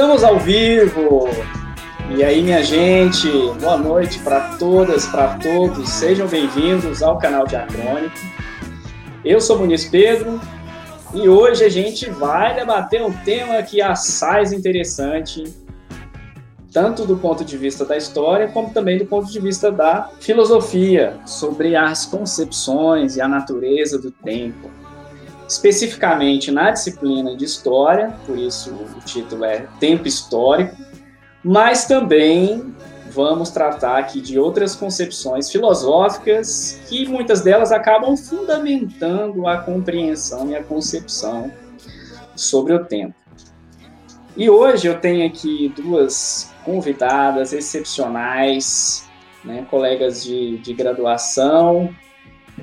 Estamos ao vivo! E aí, minha gente, boa noite para todas, para todos. Sejam bem-vindos ao canal Diacrônico. Eu sou Muniz Pedro e hoje a gente vai debater um tema que assaz interessante, tanto do ponto de vista da história, como também do ponto de vista da filosofia, sobre as concepções e a natureza do tempo especificamente na disciplina de História, por isso o título é Tempo Histórico, mas também vamos tratar aqui de outras concepções filosóficas que muitas delas acabam fundamentando a compreensão e a concepção sobre o tempo. E hoje eu tenho aqui duas convidadas excepcionais, né, colegas de, de graduação,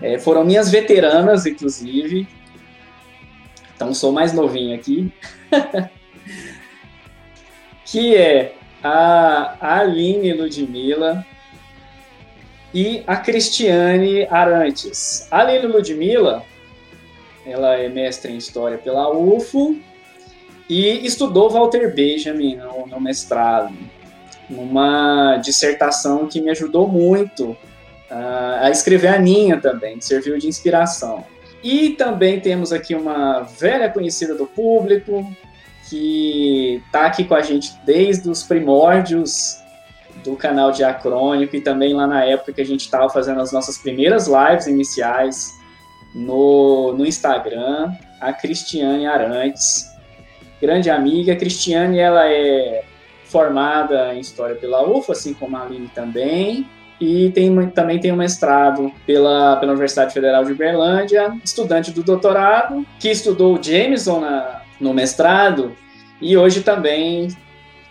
é, foram minhas veteranas, inclusive, então sou mais novinho aqui, que é a Aline Ludmilla e a Cristiane Arantes. A Aline Ludmilla, ela é mestre em História pela UFO e estudou Walter Benjamin no, no mestrado, numa dissertação que me ajudou muito uh, a escrever a minha também, serviu de inspiração. E também temos aqui uma velha conhecida do público, que está aqui com a gente desde os primórdios do canal Diacrônico e também lá na época que a gente estava fazendo as nossas primeiras lives iniciais no, no Instagram, a Cristiane Arantes, grande amiga. A Cristiane, ela é formada em História pela UFA, assim como a Aline também, e tem, também tem um mestrado pela, pela Universidade Federal de Uberlândia, estudante do doutorado, que estudou Jameson na, no mestrado e hoje também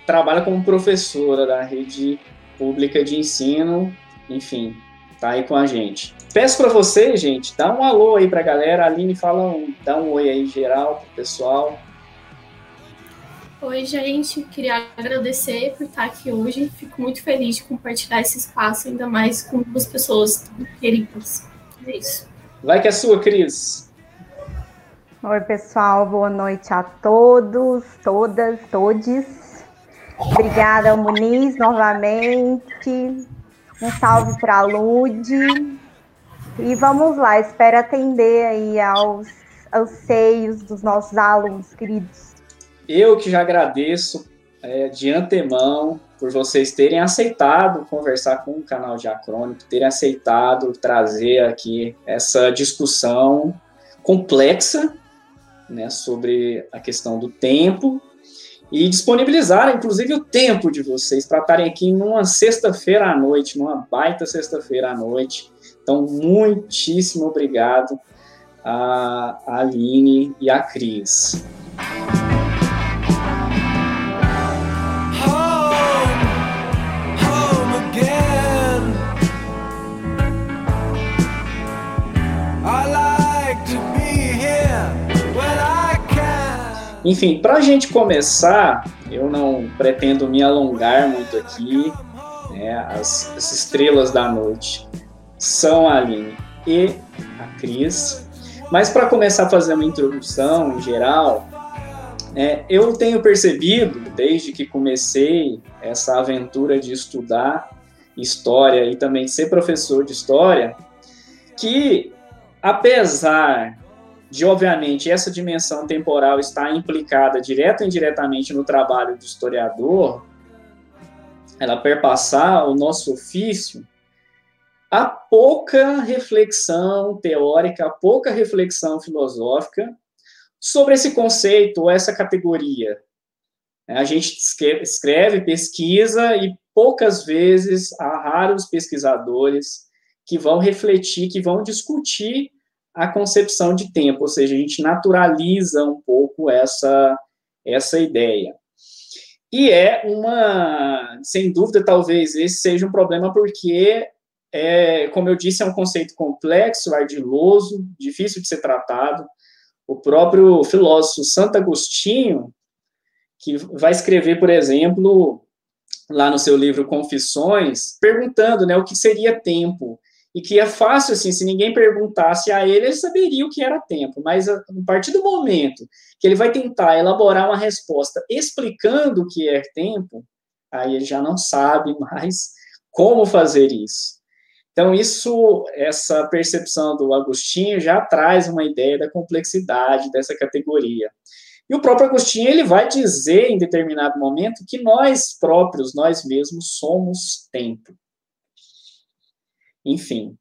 trabalha como professora da rede pública de ensino, enfim, tá aí com a gente. Peço para você, gente, dá um alô aí para a galera, a Aline fala um, dá um oi aí geral pro pessoal. Oi, gente. Queria agradecer por estar aqui hoje. Fico muito feliz de compartilhar esse espaço, ainda mais com duas pessoas queridas. É isso. Vai que é sua, Cris. Oi, pessoal. Boa noite a todos, todas, todes. Obrigada, Muniz, novamente. Um salve para a Lud. E vamos lá, espero atender aí aos anseios dos nossos alunos queridos. Eu que já agradeço é, de antemão por vocês terem aceitado conversar com o canal Diacrônico, terem aceitado trazer aqui essa discussão complexa né, sobre a questão do tempo e disponibilizar, inclusive, o tempo de vocês para estarem aqui numa sexta-feira à noite, numa baita sexta-feira à noite. Então, muitíssimo obrigado a Aline e a Cris. Enfim, para a gente começar, eu não pretendo me alongar muito aqui. Né, as, as estrelas da noite são a Aline e a Cris. Mas para começar a fazer uma introdução em geral, é, eu tenho percebido, desde que comecei essa aventura de estudar história e também ser professor de história, que apesar de, obviamente, essa dimensão temporal estar implicada direta ou indiretamente no trabalho do historiador, ela perpassar o nosso ofício, há pouca reflexão teórica, pouca reflexão filosófica sobre esse conceito ou essa categoria. A gente escreve, pesquisa e poucas vezes há raros pesquisadores que vão refletir, que vão discutir a concepção de tempo, ou seja, a gente naturaliza um pouco essa, essa ideia. E é uma, sem dúvida, talvez esse seja um problema, porque, é, como eu disse, é um conceito complexo, ardiloso, difícil de ser tratado. O próprio filósofo Santo Agostinho, que vai escrever, por exemplo, lá no seu livro Confissões, perguntando né, o que seria tempo. E que é fácil, assim, se ninguém perguntasse a ele, ele saberia o que era tempo, mas a, partir do momento que ele vai tentar elaborar uma resposta explicando o que é tempo, aí ele já não sabe mais como fazer isso. Então, isso, essa percepção do Agostinho já traz uma ideia da complexidade dessa categoria. E o próprio Agostinho, ele vai dizer em determinado momento que nós próprios, nós mesmos, somos tempo. Enfim.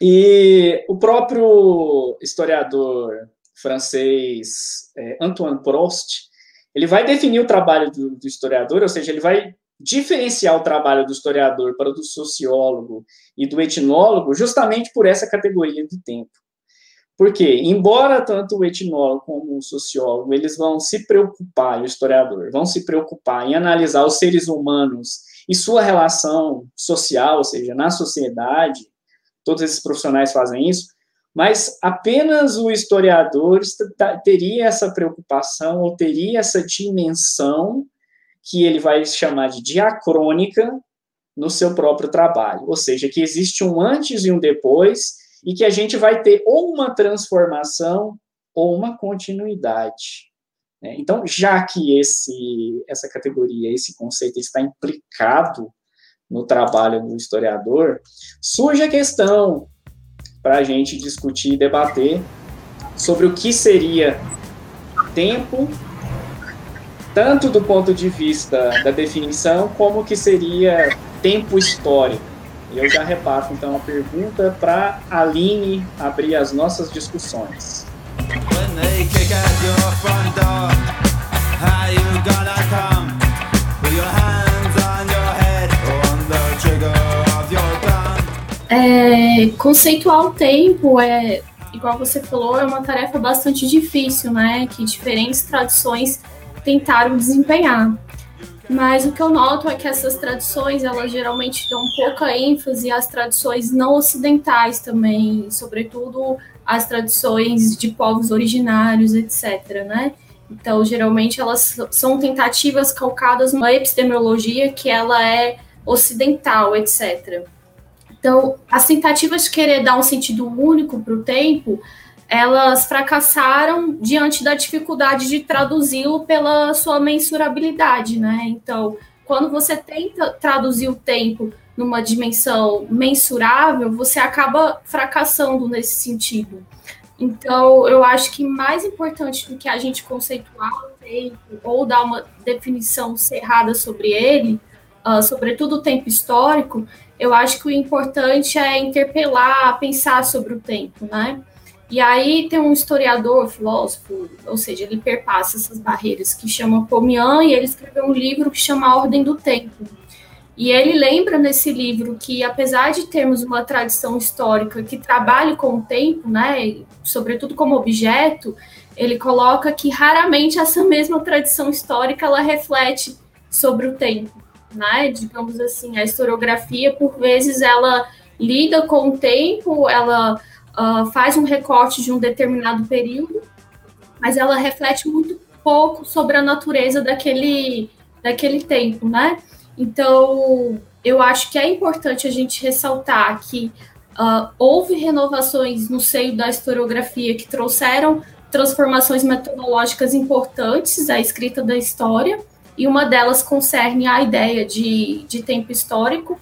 E o próprio historiador francês é, Antoine Prost, ele vai definir o trabalho do, do, historiador, ou seja, ele vai diferenciar o trabalho do historiador para o do sociólogo e do etnólogo justamente por essa categoria de tempo. Porque, embora tanto o etnólogo como o sociólogo, eles vão se preocupar, o historiador, vão se preocupar em analisar os seres humanos e sua relação social, ou seja, na sociedade, todos esses profissionais fazem isso, mas apenas o historiador teria essa preocupação ou teria essa dimensão que ele vai chamar de diacrônica no seu próprio trabalho, ou seja, que existe um antes e um depois e que a gente vai ter ou uma transformação ou uma continuidade. Né? Então, já que esse, essa categoria, esse conceito está implicado no trabalho do historiador, surge a questão para a gente discutir e debater sobre o que seria tempo, tanto do ponto de vista da definição, como que seria tempo histórico. E eu já repasso, então, a pergunta para a Aline abrir as nossas discussões. É, conceituar o tempo é, igual você falou, é uma tarefa bastante difícil, né? Que diferentes tradições tentaram desempenhar. Mas o que eu noto é que essas tradições, elas geralmente dão pouca ênfase às tradições não ocidentais também, sobretudo as tradições de povos originários, etc., né? Então, geralmente elas são tentativas calcadas numa epistemologia que ela é ocidental, etc. Então, as tentativas de querer dar um sentido único para o tempo, elas fracassaram diante da dificuldade de traduzi-lo pela sua mensurabilidade, né? Então, quando você tenta traduzir o tempo numa dimensão mensurável, você acaba fracassando nesse sentido. Então, eu acho que mais importante do que a gente conceituar o tempo ou dar uma definição cerrada sobre ele, uh, sobretudo o tempo histórico, eu acho que o importante é interpelar, pensar sobre o tempo, né? E aí tem um historiador, filósofo, ou seja, ele perpassa essas barreiras, que chama Pomian, e ele escreveu um livro que chama A Ordem do Tempo. E ele lembra nesse livro que, apesar de termos uma tradição histórica que trabalhe com o tempo, né, sobretudo como objeto, ele coloca que raramente essa mesma tradição histórica ela reflete sobre o tempo, né? Digamos assim, a historiografia por vezes ela lida com o tempo, ela uh, faz um recorte de um determinado período, mas ela reflete muito pouco sobre a natureza daquele, daquele tempo, né? Então, eu acho que é importante a gente ressaltar que uh, houve renovações no seio da historiografia que trouxeram transformações metodológicas importantes à escrita da história, e uma delas concerne a ideia de, de tempo histórico,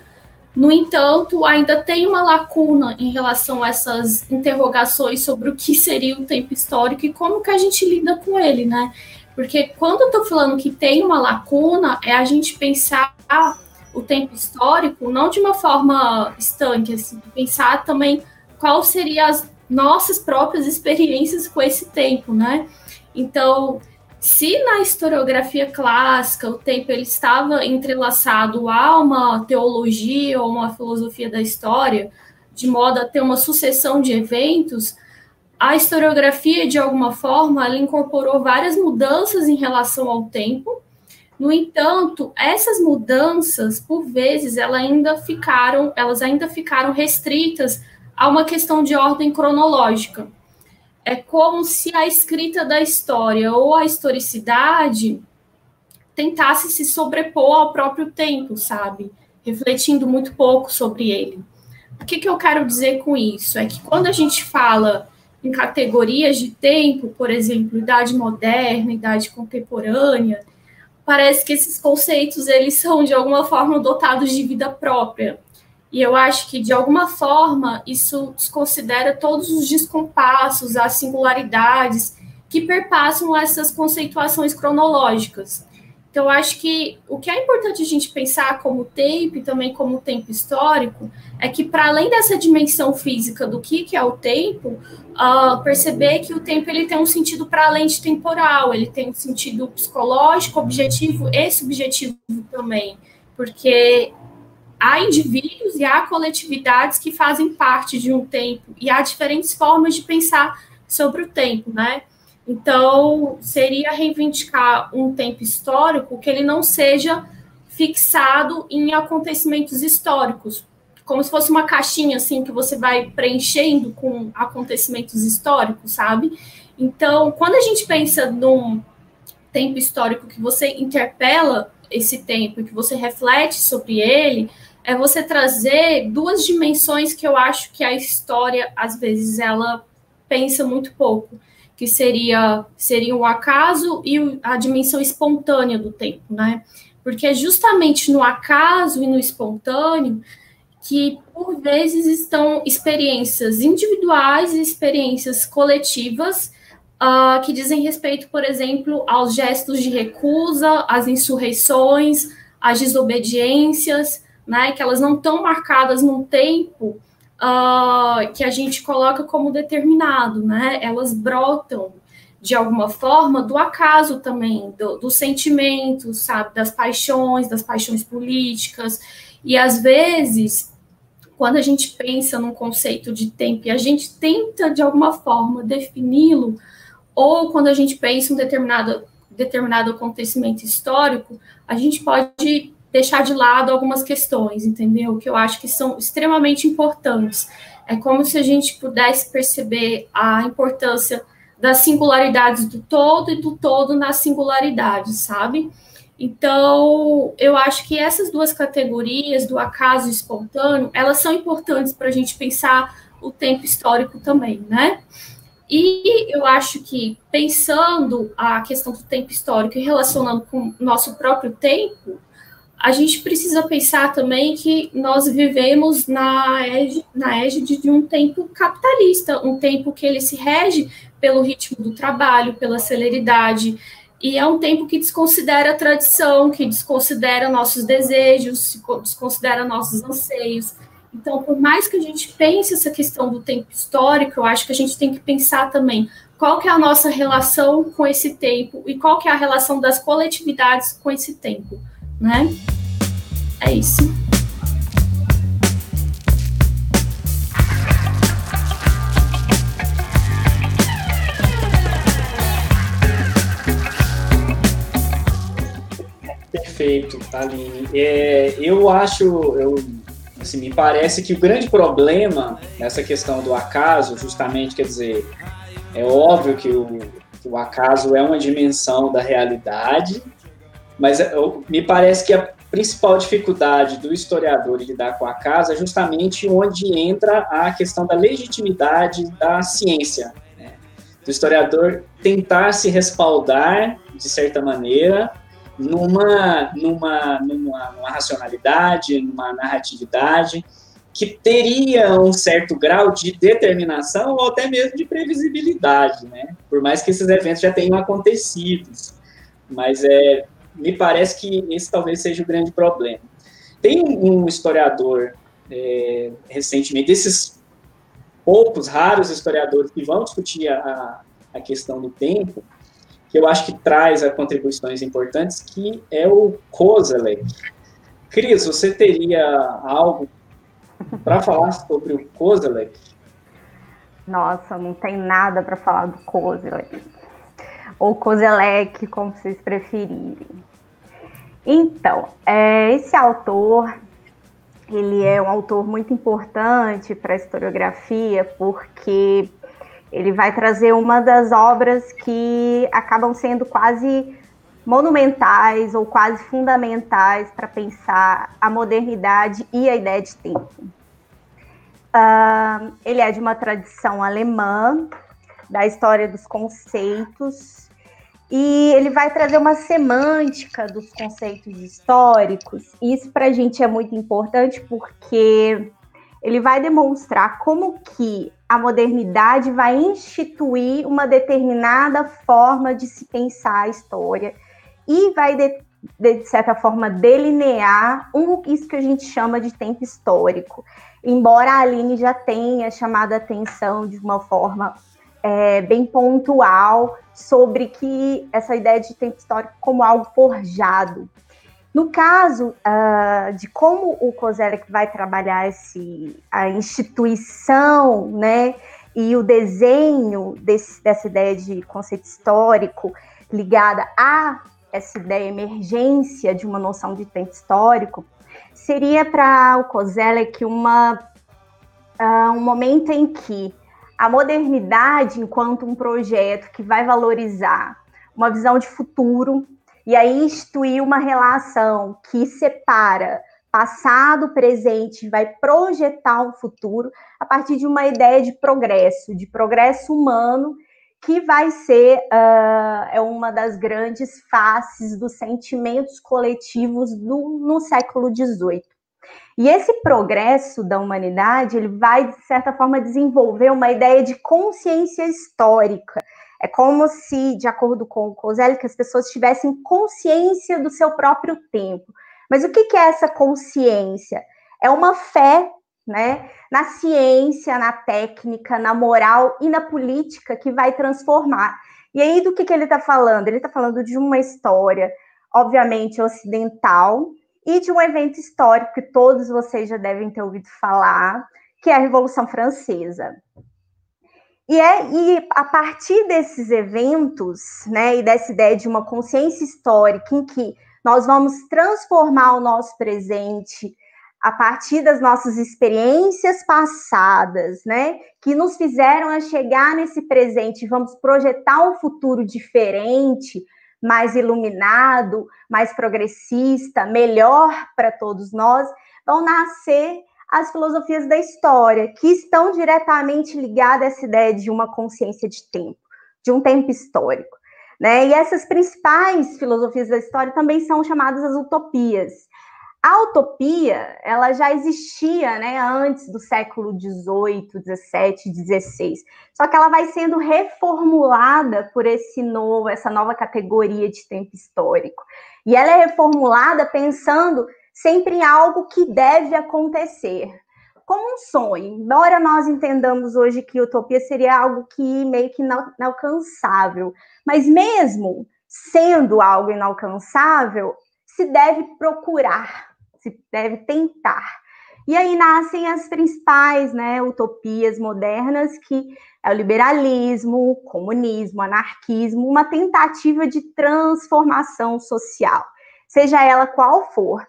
no entanto, ainda tem uma lacuna em relação a essas interrogações sobre o que seria o tempo histórico e como que a gente lida com ele, né? Porque quando eu estou falando que tem uma lacuna, é a gente pensar o tempo histórico não de uma forma estanque, assim, pensar também qual seriam as nossas próprias experiências com esse tempo, né? Então, se na historiografia clássica o tempo ele estava entrelaçado a uma teologia ou uma filosofia da história, de modo a ter uma sucessão de eventos, a historiografia, de alguma forma, ela incorporou várias mudanças em relação ao tempo. No entanto, essas mudanças, por vezes, elas ainda ficaram, elas ainda ficaram restritas a uma questão de ordem cronológica é como se a escrita da história ou a historicidade tentasse se sobrepor ao próprio tempo, sabe? Refletindo muito pouco sobre ele. O que, que eu quero dizer com isso? É que quando a gente fala em categorias de tempo, por exemplo, idade moderna, idade contemporânea, parece que esses conceitos eles são de alguma forma dotados de vida própria. E eu acho que de alguma forma isso desconsidera todos os descompassos, as singularidades que perpassam essas conceituações cronológicas. Então, eu acho que o que é importante a gente pensar como tempo e também como tempo histórico é que, para além dessa dimensão física do que, que é o tempo, uh, perceber que o tempo ele tem um sentido para além de temporal, ele tem um sentido psicológico, objetivo e subjetivo também, porque há indivíduos e há coletividades que fazem parte de um tempo e há diferentes formas de pensar sobre o tempo, né? Então, seria reivindicar um tempo histórico que ele não seja fixado em acontecimentos históricos, como se fosse uma caixinha assim que você vai preenchendo com acontecimentos históricos, sabe? Então, quando a gente pensa num tempo histórico que você interpela esse tempo, que você reflete sobre ele, é você trazer duas dimensões que eu acho que a história às vezes ela pensa muito pouco que seria, seria o acaso e a dimensão espontânea do tempo, né? Porque é justamente no acaso e no espontâneo que, por vezes, estão experiências individuais e experiências coletivas uh, que dizem respeito, por exemplo, aos gestos de recusa, às insurreições, às desobediências, né? Que elas não estão marcadas num tempo uh, que a gente coloca como determinado, né? Elas brotam de alguma forma do acaso também, do, dos sentimentos, sabe, das paixões, das paixões políticas. E às vezes, quando a gente pensa num conceito de tempo e a gente tenta de alguma forma defini-lo, ou quando a gente pensa em um determinado, determinado acontecimento histórico, a gente pode deixar de lado algumas questões, entendeu? Que eu acho que são extremamente importantes. É como se a gente pudesse perceber a importância das singularidades do todo e do todo nas singularidades, sabe? Então, eu acho que essas duas categorias, do acaso espontâneo, elas são importantes para a gente pensar o tempo histórico também, né? E eu acho que, pensando a questão do tempo histórico e relacionando com o nosso próprio tempo, a gente precisa pensar também que nós vivemos na égide, na égide de um tempo capitalista, um tempo que ele se rege pelo ritmo do trabalho, pela celeridade, e é um tempo que desconsidera a tradição, que desconsidera nossos desejos, desconsidera nossos anseios. Então, por mais que a gente pense essa questão do tempo histórico, eu acho que a gente tem que pensar também qual que é a nossa relação com esse tempo e qual que é a relação das coletividades com esse tempo né? É isso. Perfeito, Aline. É, eu acho, eu, assim, me parece que o grande problema nessa questão do acaso, justamente, quer dizer, é óbvio que o, que o acaso é uma dimensão da realidade, mas eu, me parece que a principal dificuldade do historiador lidar com a casa é justamente onde entra a questão da legitimidade da ciência. Né? Do historiador tentar se respaldar, de certa maneira, numa, numa, numa, numa racionalidade, numa narratividade que teria um certo grau de determinação ou até mesmo de previsibilidade, né? Por mais que esses eventos já tenham acontecido. Mas é, me parece que esse talvez seja o grande problema. Tem um historiador é, recentemente, desses poucos, raros historiadores que vão discutir a, a questão do tempo, que eu acho que traz contribuições importantes, que é o Kozelek. Cris, você teria algo para falar sobre o Kozelek? Nossa, não tem nada para falar do Kozelek. Ou Kozelek, como vocês preferirem. Então, é, esse autor, ele é um autor muito importante para a historiografia, porque ele vai trazer uma das obras que acabam sendo quase monumentais ou quase fundamentais para pensar a modernidade e a ideia de tempo. Uh, ele é de uma tradição alemã, da história dos conceitos, e ele vai trazer uma semântica dos conceitos históricos. Isso para a gente é muito importante porque ele vai demonstrar como que a modernidade vai instituir uma determinada forma de se pensar a história e vai de, de certa forma delinear um, isso que a gente chama de tempo histórico. Embora a Aline já tenha chamado a atenção de uma forma é, bem pontual sobre que essa ideia de tempo histórico como algo forjado. No caso uh, de como o Kozelek vai trabalhar esse, a instituição, né, e o desenho desse, dessa ideia de conceito histórico ligada a essa ideia emergência de uma noção de tempo histórico, seria para o Kozelek uma, uh, um momento em que a modernidade enquanto um projeto que vai valorizar uma visão de futuro e aí instituir uma relação que separa passado, presente, vai projetar um futuro a partir de uma ideia de progresso, de progresso humano, que vai ser uh, é uma das grandes faces dos sentimentos coletivos do, no século XVIII. E esse progresso da humanidade, ele vai, de certa forma, desenvolver uma ideia de consciência histórica. É como se, de acordo com o que as pessoas tivessem consciência do seu próprio tempo. Mas o que é essa consciência? É uma fé né, na ciência, na técnica, na moral e na política que vai transformar. E aí, do que, que ele está falando? Ele está falando de uma história, obviamente, ocidental, e de um evento histórico que todos vocês já devem ter ouvido falar, que é a Revolução Francesa. E, é, e a partir desses eventos, né, e dessa ideia de uma consciência histórica em que nós vamos transformar o nosso presente a partir das nossas experiências passadas, né, que nos fizeram a chegar nesse presente, vamos projetar um futuro diferente, mais iluminado, mais progressista, melhor para todos nós, vão nascer as filosofias da história, que estão diretamente ligadas a essa ideia de uma consciência de tempo, de um tempo histórico. Né? E essas principais filosofias da história também são chamadas as utopias. A utopia, ela já existia, né, antes do século XVIII, XVII, XVI. Só que ela vai sendo reformulada por esse novo, essa nova categoria de tempo histórico. E ela é reformulada pensando sempre em algo que deve acontecer, como um sonho. Embora nós entendamos hoje que utopia seria algo que meio que inalcançável, mas mesmo sendo algo inalcançável, se deve procurar se deve tentar. E aí nascem as principais né, utopias modernas, que é o liberalismo, o comunismo, o anarquismo, uma tentativa de transformação social, seja ela qual for.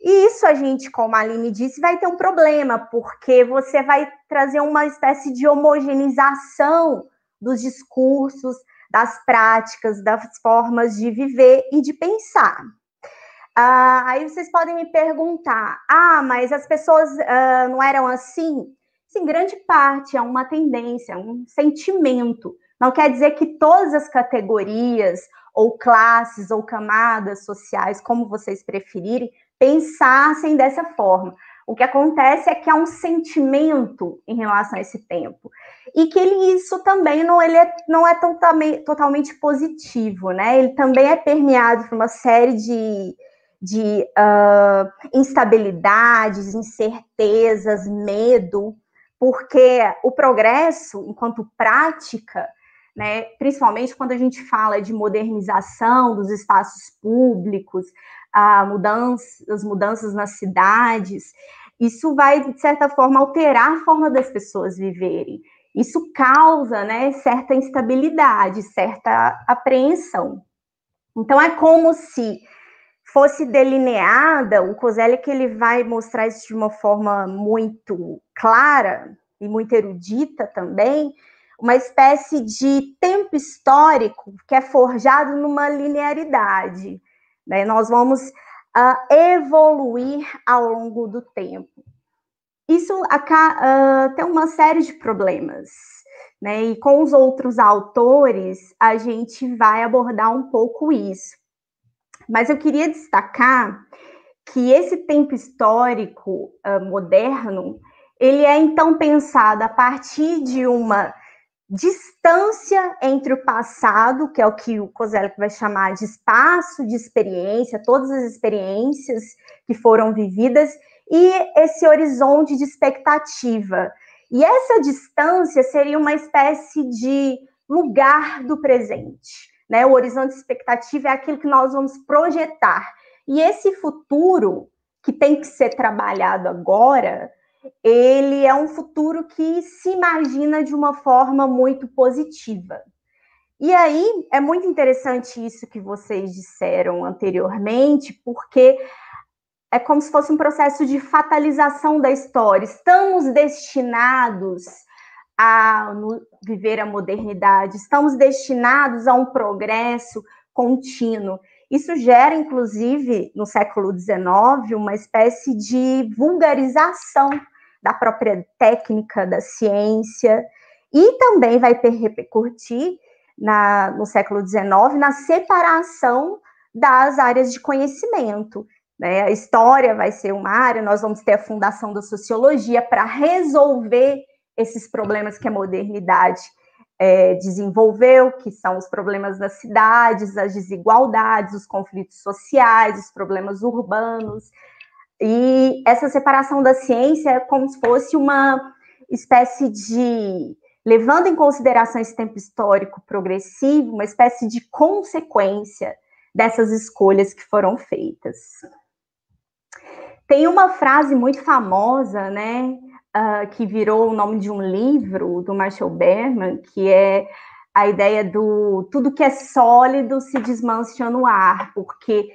E isso a gente, como a Aline disse, vai ter um problema, porque você vai trazer uma espécie de homogeneização dos discursos, das práticas, das formas de viver e de pensar. Ah, aí vocês podem me perguntar: ah, mas as pessoas ah, não eram assim? Sim, grande parte é uma tendência, um sentimento. Não quer dizer que todas as categorias, ou classes, ou camadas sociais, como vocês preferirem, pensassem dessa forma. O que acontece é que há um sentimento em relação a esse tempo. E que ele, isso também não, ele é, não é totalmente, totalmente positivo, né? Ele também é permeado por uma série de, de uh, instabilidades, incertezas, medo, porque o progresso, enquanto prática, né, principalmente quando a gente fala de modernização dos espaços públicos, a mudança, as mudanças nas cidades, isso vai, de certa forma, alterar a forma das pessoas viverem. Isso causa né, certa instabilidade, certa apreensão. Então, é como se fosse delineada, o Coselli que ele vai mostrar isso de uma forma muito clara e muito erudita também, uma espécie de tempo histórico que é forjado numa linearidade. Né? Nós vamos uh, evoluir ao longo do tempo. isso uh, tem uma série de problemas. Né? E com os outros autores, a gente vai abordar um pouco isso. Mas eu queria destacar que esse tempo histórico uh, moderno, ele é então pensado a partir de uma distância entre o passado, que é o que o Kozelek vai chamar de espaço de experiência, todas as experiências que foram vividas, e esse horizonte de expectativa. E essa distância seria uma espécie de lugar do presente. Né? O horizonte expectativa é aquilo que nós vamos projetar. E esse futuro, que tem que ser trabalhado agora, ele é um futuro que se imagina de uma forma muito positiva. E aí é muito interessante isso que vocês disseram anteriormente, porque é como se fosse um processo de fatalização da história. Estamos destinados a viver a modernidade, estamos destinados a um progresso contínuo. Isso gera, inclusive, no século XIX, uma espécie de vulgarização da própria técnica da ciência e também vai repercutir na, no século XIX na separação das áreas de conhecimento. Né? A história vai ser uma área, nós vamos ter a fundação da sociologia para resolver esses problemas que a modernidade é, desenvolveu, que são os problemas das cidades, as desigualdades, os conflitos sociais, os problemas urbanos. E essa separação da ciência é como se fosse uma espécie de, levando em consideração esse tempo histórico progressivo, uma espécie de consequência dessas escolhas que foram feitas. Tem uma frase muito famosa, né, uh, que virou o nome de um livro do Marshall Berman, que é a ideia do tudo que é sólido se desmancha no ar, porque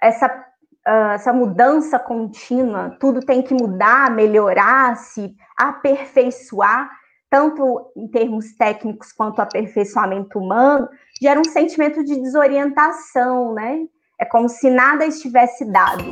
essa, uh, essa mudança contínua, tudo tem que mudar, melhorar, se aperfeiçoar, tanto em termos técnicos quanto aperfeiçoamento humano, gera um sentimento de desorientação, né? É como se nada estivesse dado.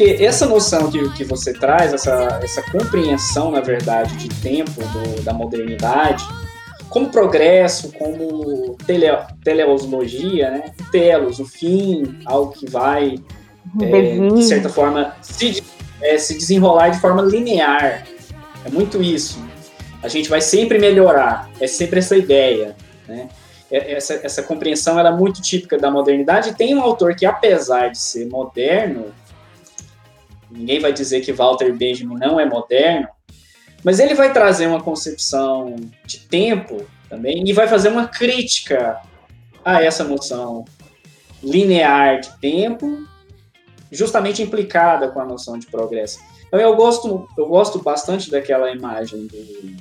Porque essa noção que, que você traz, essa, essa compreensão, na verdade, de tempo do, da modernidade, como progresso, como tele, teleosologia, né? Telos, o fim, algo que vai, é, de certa forma, se, é, se desenrolar de forma linear. É muito isso. A gente vai sempre melhorar, é sempre essa ideia, né? É, essa, essa compreensão era é muito típica da modernidade. Tem um autor que, apesar de ser moderno, ninguém vai dizer que Walter Benjamin não é moderno, mas ele vai trazer uma concepção de tempo também e vai fazer uma crítica a essa noção linear de tempo, justamente implicada com a noção de progresso. Então eu gosto, eu gosto bastante daquela imagem do,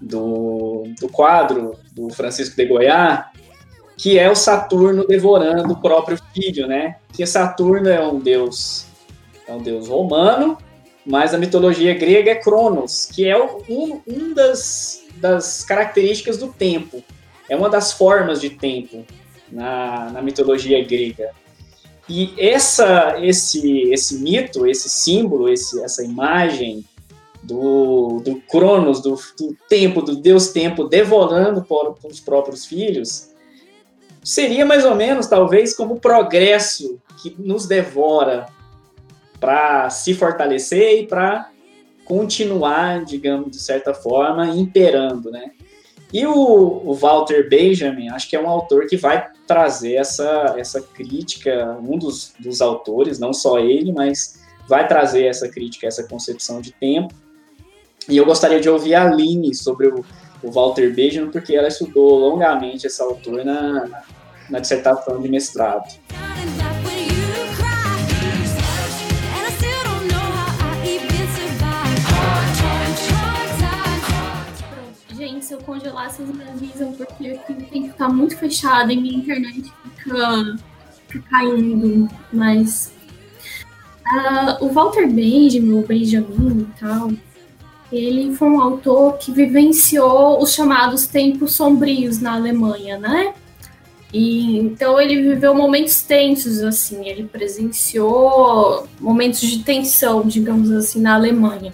do, do quadro do Francisco de Goiás, que é o Saturno devorando o próprio filho, né? Que Saturno é um deus é um deus romano, mas a mitologia grega é Cronos, que é um, um das, das características do tempo. É uma das formas de tempo na, na mitologia grega. E essa, esse, esse mito, esse símbolo, esse, essa imagem do, do Cronos, do, do tempo, do Deus tempo, devorando por, por os próprios filhos, seria mais ou menos, talvez, como o progresso que nos devora para se fortalecer e para continuar, digamos, de certa forma, imperando, né? E o, o, Walter Benjamin, acho que é um autor que vai trazer essa, essa crítica, um dos, dos autores, não só ele, mas vai trazer essa crítica, essa concepção de tempo. E eu gostaria de ouvir a Aline sobre o, o Walter Benjamin, porque ela estudou longamente esse autor na, na dissertação de mestrado. Se eu congelar, vocês me avisam, porque aqui tem que ficar muito fechado e minha internet fica, fica caindo. Mas uh, o Walter Benjamin, o Benjamin e tal, ele foi um autor que vivenciou os chamados tempos sombrios na Alemanha, né? E então ele viveu momentos tensos assim, ele presenciou momentos de tensão, digamos assim, na Alemanha.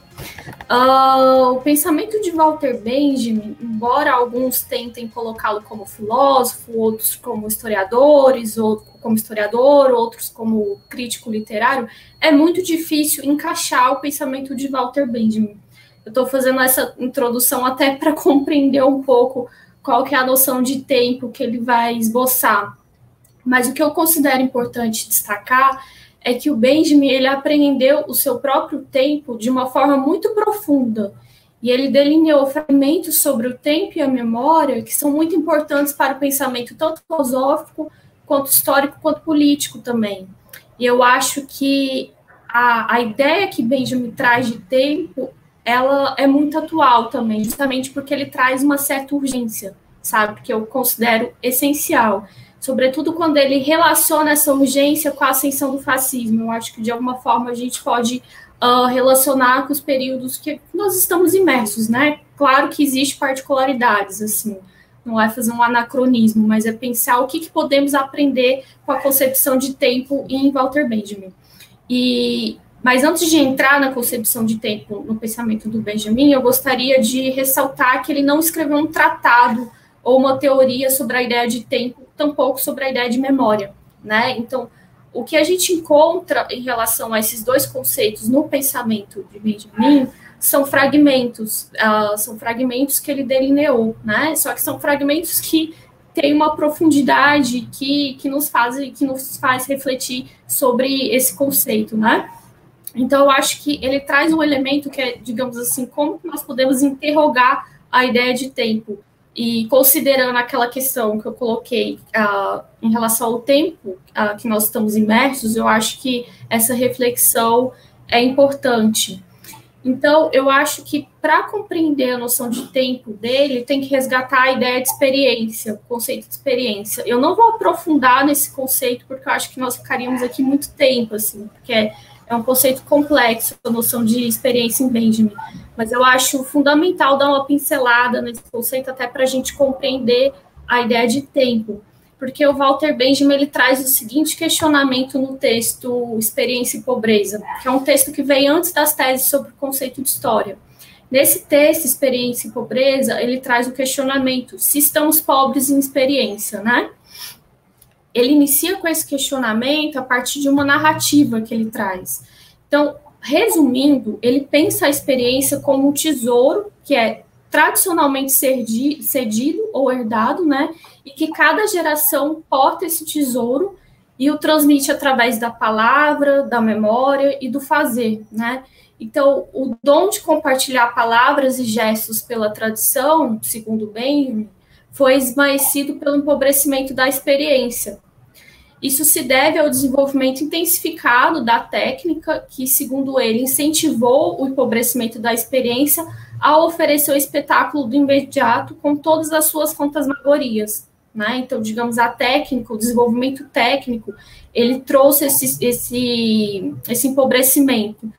Uh, o pensamento de Walter Benjamin, embora alguns tentem colocá-lo como filósofo, outros como historiadores, ou como historiador, outros como crítico literário, é muito difícil encaixar o pensamento de Walter Benjamin. Eu estou fazendo essa introdução até para compreender um pouco qual que é a noção de tempo que ele vai esboçar. Mas o que eu considero importante destacar é que o Benjamin ele aprendeu o seu próprio tempo de uma forma muito profunda. E ele delineou fragmentos sobre o tempo e a memória que são muito importantes para o pensamento tanto filosófico, quanto histórico, quanto político também. E eu acho que a, a ideia que Benjamin traz de tempo ela é muito atual também, justamente porque ele traz uma certa urgência, sabe? Que eu considero essencial. Sobretudo quando ele relaciona essa urgência com a ascensão do fascismo. Eu acho que de alguma forma a gente pode uh, relacionar com os períodos que nós estamos imersos, né? Claro que existe particularidades, assim, não é fazer um anacronismo, mas é pensar o que, que podemos aprender com a concepção de tempo em Walter Benjamin. E mas antes de entrar na concepção de tempo no pensamento do Benjamin, eu gostaria de ressaltar que ele não escreveu um tratado ou uma teoria sobre a ideia de tempo, tampouco sobre a ideia de memória, né? Então, o que a gente encontra em relação a esses dois conceitos no pensamento de Benjamin são fragmentos, uh, são fragmentos que ele delineou, né? Só que são fragmentos que têm uma profundidade que, que nos faz que nos faz refletir sobre esse conceito, né? Então, eu acho que ele traz um elemento que é, digamos assim, como nós podemos interrogar a ideia de tempo. E considerando aquela questão que eu coloquei uh, em relação ao tempo uh, que nós estamos imersos, eu acho que essa reflexão é importante. Então, eu acho que para compreender a noção de tempo dele, tem que resgatar a ideia de experiência, o conceito de experiência. Eu não vou aprofundar nesse conceito, porque eu acho que nós ficaríamos aqui muito tempo, assim, porque é um conceito complexo, a noção de experiência em Benjamin. Mas eu acho fundamental dar uma pincelada nesse conceito até para a gente compreender a ideia de tempo. Porque o Walter Benjamin ele traz o seguinte questionamento no texto Experiência e Pobreza, que é um texto que veio antes das teses sobre o conceito de história. Nesse texto, Experiência e Pobreza, ele traz o questionamento se estamos pobres em experiência, né? Ele inicia com esse questionamento a partir de uma narrativa que ele traz. Então, resumindo, ele pensa a experiência como um tesouro que é tradicionalmente cedido ou herdado, né? E que cada geração porta esse tesouro e o transmite através da palavra, da memória e do fazer, né? Então, o dom de compartilhar palavras e gestos pela tradição, segundo bem, foi esmaecido pelo empobrecimento da experiência. Isso se deve ao desenvolvimento intensificado da técnica, que, segundo ele, incentivou o empobrecimento da experiência ao oferecer o espetáculo do imediato com todas as suas fantasmagorias. Né? Então, digamos, a técnica, o desenvolvimento técnico, ele trouxe esse, esse, esse empobrecimento.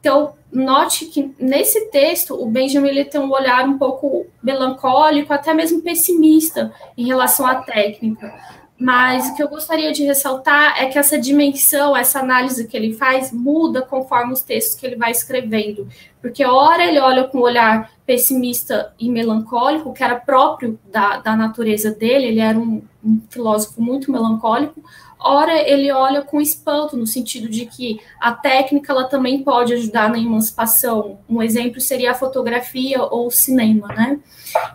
Então, note que nesse texto o Benjamin ele tem um olhar um pouco melancólico, até mesmo pessimista em relação à técnica. Mas o que eu gostaria de ressaltar é que essa dimensão, essa análise que ele faz, muda conforme os textos que ele vai escrevendo. Porque, ora, ele olha com um olhar pessimista e melancólico, que era próprio da, da natureza dele, ele era um, um filósofo muito melancólico, ora ele olha com espanto, no sentido de que a técnica ela também pode ajudar na emancipação. Um exemplo seria a fotografia ou o cinema, né?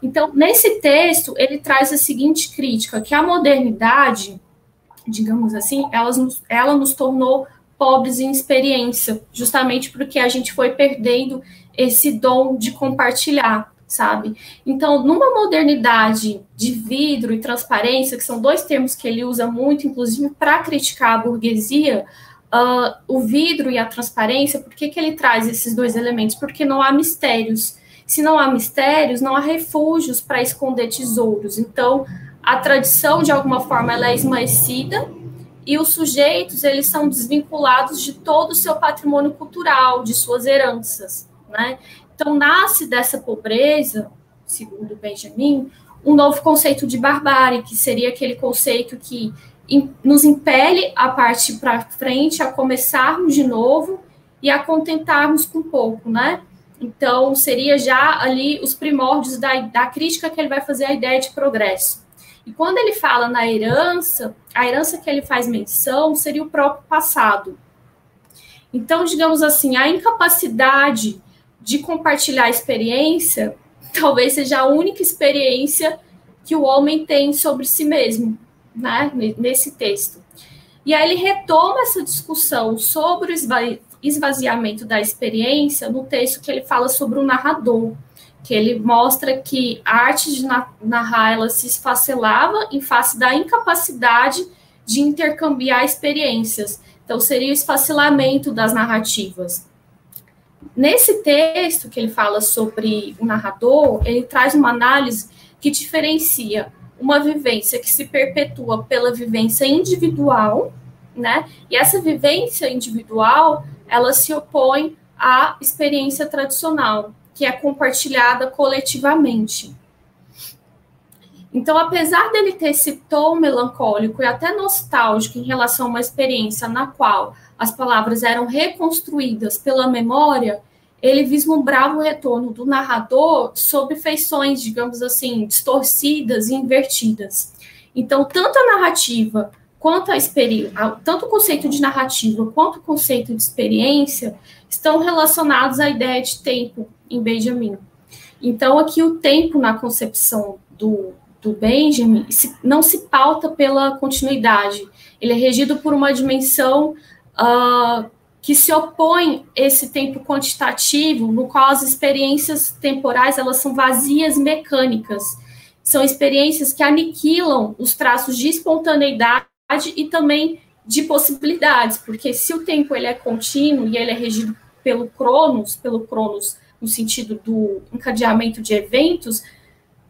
Então, nesse texto, ele traz a seguinte crítica, que a modernidade, digamos assim, ela nos, ela nos tornou pobres em experiência, justamente porque a gente foi perdendo esse dom de compartilhar sabe? Então, numa modernidade de vidro e transparência, que são dois termos que ele usa muito, inclusive para criticar a burguesia, uh, o vidro e a transparência, por que, que ele traz esses dois elementos? Porque não há mistérios. Se não há mistérios, não há refúgios para esconder tesouros. Então, a tradição, de alguma forma, ela é esmaecida e os sujeitos, eles são desvinculados de todo o seu patrimônio cultural, de suas heranças, né? Então, nasce dessa pobreza, segundo Benjamin, um novo conceito de barbárie, que seria aquele conceito que nos impele a partir para frente, a começarmos de novo e a contentarmos com pouco, né? Então, seria já ali os primórdios da, da crítica que ele vai fazer à ideia de progresso. E quando ele fala na herança, a herança que ele faz menção seria o próprio passado. Então, digamos assim, a incapacidade de compartilhar a experiência talvez seja a única experiência que o homem tem sobre si mesmo, né, nesse texto. E aí ele retoma essa discussão sobre o esvaziamento da experiência no texto que ele fala sobre o narrador, que ele mostra que a arte de narrar ela se esfacelava em face da incapacidade de intercambiar experiências. Então seria o esfacelamento das narrativas. Nesse texto que ele fala sobre o narrador, ele traz uma análise que diferencia uma vivência que se perpetua pela vivência individual, né? E essa vivência individual, ela se opõe à experiência tradicional, que é compartilhada coletivamente. Então, apesar dele ter esse tom melancólico e até nostálgico em relação a uma experiência na qual as palavras eram reconstruídas pela memória, ele vislumbrava o retorno do narrador sob feições, digamos assim, distorcidas e invertidas. Então, tanto a narrativa quanto a experiência, tanto o conceito de narrativa quanto o conceito de experiência estão relacionados à ideia de tempo em Benjamin. Então, aqui o tempo na concepção do, do Benjamin não se pauta pela continuidade, ele é regido por uma dimensão uh, que se opõe esse tempo quantitativo, no qual as experiências temporais elas são vazias mecânicas. São experiências que aniquilam os traços de espontaneidade e também de possibilidades, porque se o tempo ele é contínuo e ele é regido pelo cronos, pelo cronos no sentido do encadeamento de eventos,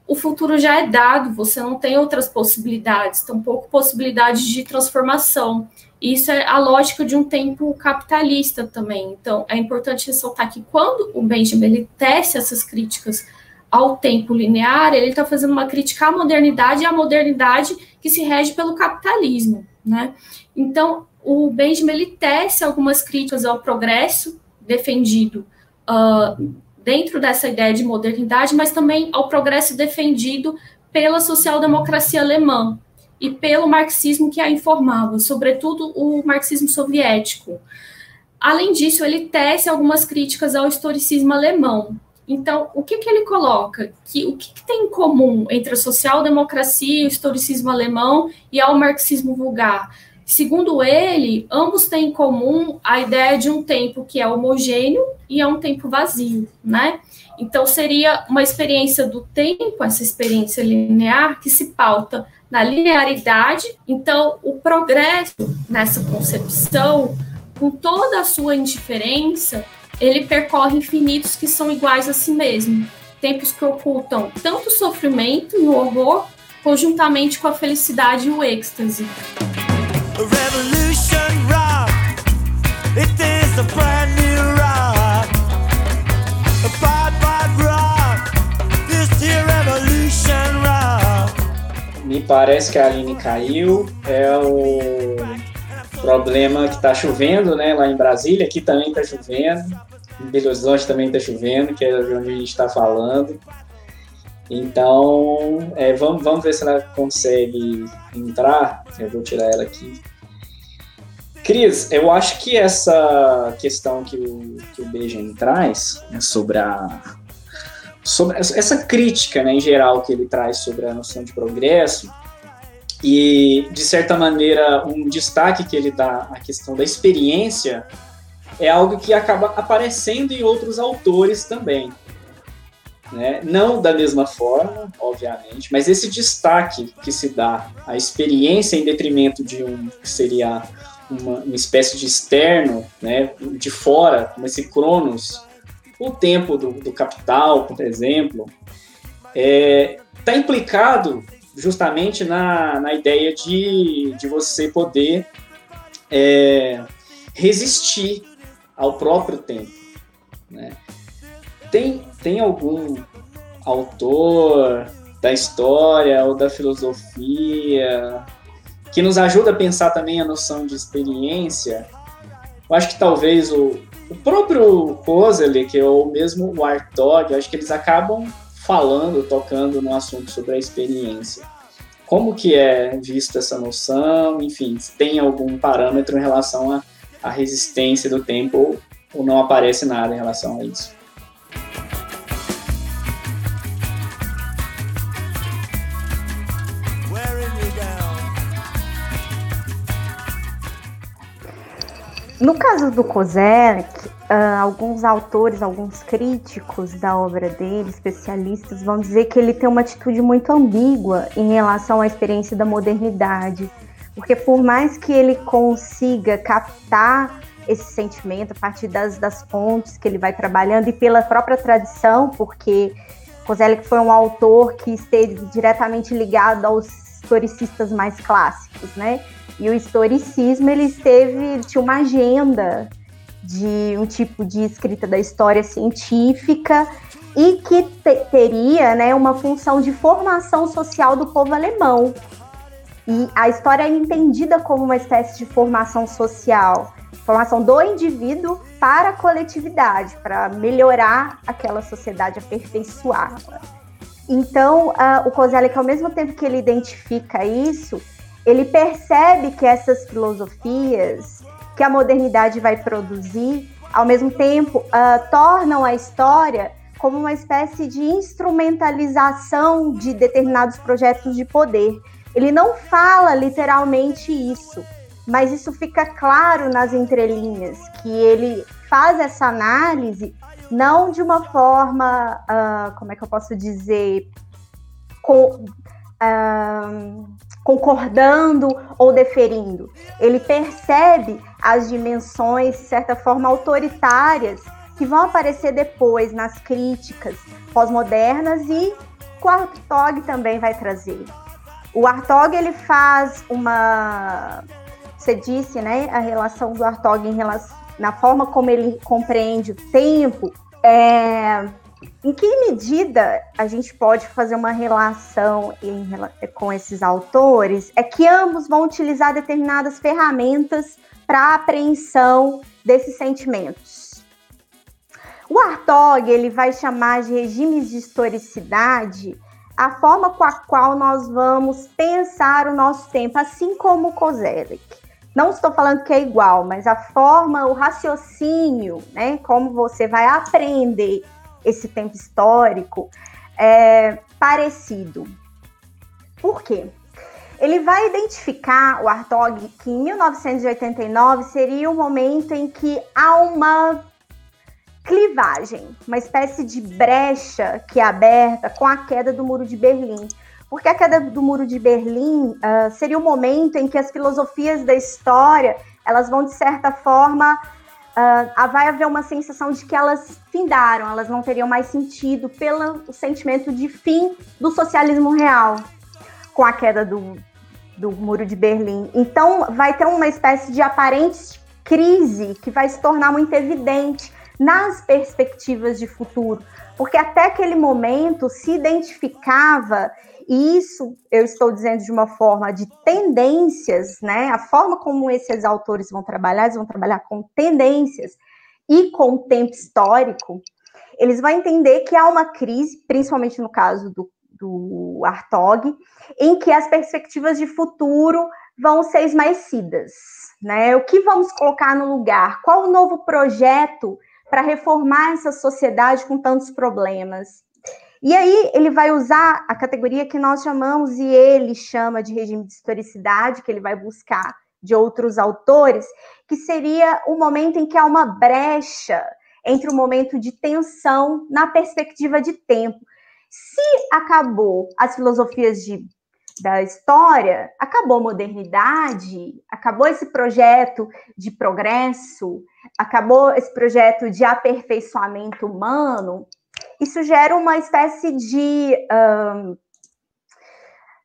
o futuro já é dado, você não tem outras possibilidades, tampouco possibilidades de transformação. Isso é a lógica de um tempo capitalista também. Então, é importante ressaltar que quando o Benjamin ele tece essas críticas ao tempo linear, ele está fazendo uma crítica à modernidade e à modernidade que se rege pelo capitalismo, né? Então, o Benjamin ele tece algumas críticas ao progresso defendido uh, dentro dessa ideia de modernidade, mas também ao progresso defendido pela social-democracia alemã, e pelo marxismo que a informava, sobretudo o marxismo soviético. Além disso, ele tece algumas críticas ao historicismo alemão. Então, o que, que ele coloca? Que, o que, que tem em comum entre a social-democracia, o historicismo alemão e ao marxismo vulgar? Segundo ele, ambos têm em comum a ideia de um tempo que é homogêneo e é um tempo vazio, né? Então, seria uma experiência do tempo, essa experiência linear, que se pauta na linearidade. Então, o progresso nessa concepção, com toda a sua indiferença, ele percorre infinitos que são iguais a si mesmo. Tempos que ocultam tanto o sofrimento e o horror, conjuntamente com a felicidade e o êxtase. Me parece que a Aline caiu. É o problema que está chovendo, né? Lá em Brasília, aqui também está chovendo. Em Belo Horizonte também está chovendo, que é onde a gente está falando. Então, é, vamos, vamos ver se ela consegue entrar. Eu vou tirar ela aqui. Cris, eu acho que essa questão que o, que o Benjamin traz né, sobre a, sobre essa crítica, né, em geral, que ele traz sobre a noção de progresso e, de certa maneira, um destaque que ele dá à questão da experiência é algo que acaba aparecendo em outros autores também. Né? Não da mesma forma, obviamente, mas esse destaque que se dá à experiência em detrimento de um que seria uma, uma espécie de externo, né, de fora, como esse Cronos, o tempo do, do capital, por exemplo, está é, tá implicado justamente na, na ideia de, de você poder é, resistir ao próprio tempo. Né? tem, tem algum autor da história ou da filosofia que nos ajuda a pensar também a noção de experiência? Eu acho que talvez o, o próprio Kozelek ou mesmo o Artog, acho que eles acabam falando, tocando no assunto sobre a experiência. Como que é vista essa noção? Enfim, tem algum parâmetro em relação à, à resistência do tempo ou, ou não aparece nada em relação a isso? No caso do Kozelek, uh, alguns autores, alguns críticos da obra dele, especialistas, vão dizer que ele tem uma atitude muito ambígua em relação à experiência da modernidade. Porque por mais que ele consiga captar esse sentimento a partir das, das fontes que ele vai trabalhando e pela própria tradição, porque Kozelek foi um autor que esteve diretamente ligado aos historicistas mais clássicos, né? E o historicismo, ele ele tinha uma agenda de um tipo de escrita da história científica e que te, teria né, uma função de formação social do povo alemão. E a história é entendida como uma espécie de formação social, formação do indivíduo para a coletividade, para melhorar aquela sociedade, aperfeiçoá-la. Então, uh, o Kozelek, ao mesmo tempo que ele identifica isso, ele percebe que essas filosofias que a modernidade vai produzir, ao mesmo tempo, uh, tornam a história como uma espécie de instrumentalização de determinados projetos de poder. Ele não fala literalmente isso, mas isso fica claro nas entrelinhas, que ele faz essa análise não de uma forma, uh, como é que eu posso dizer, com, uh, concordando ou deferindo. Ele percebe as dimensões, de certa forma, autoritárias que vão aparecer depois nas críticas pós-modernas e o Artog também vai trazer. O Artog ele faz uma, você disse, né, a relação do Artog em relação, na forma como ele compreende o tempo. É, em que medida a gente pode fazer uma relação em, com esses autores? É que ambos vão utilizar determinadas ferramentas para apreensão desses sentimentos. O Artog ele vai chamar de regimes de historicidade a forma com a qual nós vamos pensar o nosso tempo, assim como o Kozelek. Não estou falando que é igual, mas a forma, o raciocínio, né, como você vai aprender esse tempo histórico é, parecido. Por quê? Ele vai identificar o Artog que em 1989 seria o momento em que há uma clivagem, uma espécie de brecha que é aberta com a queda do Muro de Berlim. Porque a queda do Muro de Berlim uh, seria o momento em que as filosofias da história elas vão de certa forma uh, vai haver uma sensação de que elas findaram, elas não teriam mais sentido pelo sentimento de fim do socialismo real com a queda do, do muro de Berlim. Então, vai ter uma espécie de aparente crise que vai se tornar muito evidente nas perspectivas de futuro, porque até aquele momento se identificava e isso eu estou dizendo de uma forma de tendências, né? A forma como esses autores vão trabalhar, eles vão trabalhar com tendências e com tempo histórico. Eles vão entender que há uma crise, principalmente no caso do, do Artog, em que as perspectivas de futuro vão ser esmaecidas. Né? O que vamos colocar no lugar? Qual o novo projeto para reformar essa sociedade com tantos problemas? E aí ele vai usar a categoria que nós chamamos e ele chama de regime de historicidade, que ele vai buscar de outros autores, que seria o momento em que há uma brecha entre o momento de tensão na perspectiva de tempo. Se acabou as filosofias de, da história, acabou a modernidade, acabou esse projeto de progresso, acabou esse projeto de aperfeiçoamento humano, isso gera uma espécie de. Um,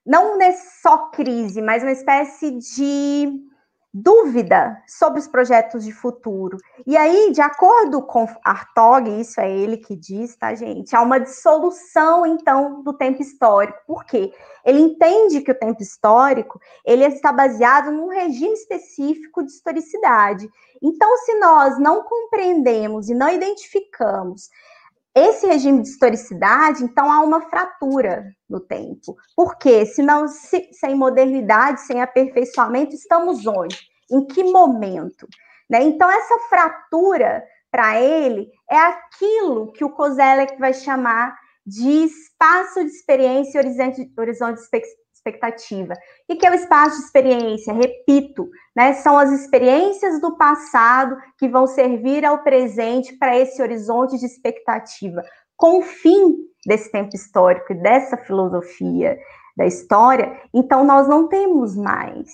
não só crise, mas uma espécie de dúvida sobre os projetos de futuro. E aí, de acordo com Artog, isso é ele que diz, tá, gente? Há uma dissolução, então, do tempo histórico. Por quê? Ele entende que o tempo histórico ele está baseado num regime específico de historicidade. Então, se nós não compreendemos e não identificamos esse regime de historicidade, então há uma fratura no tempo. Por quê? Se não, se, sem modernidade, sem aperfeiçoamento, estamos onde? Em que momento? Né? Então, essa fratura, para ele, é aquilo que o Kozelek vai chamar de espaço de experiência e horizonte, horizonte expectativa. O que é o espaço de experiência? Repito, né, são as experiências do passado que vão servir ao presente para esse horizonte de expectativa. Com o fim desse tempo histórico e dessa filosofia da história, então nós não temos mais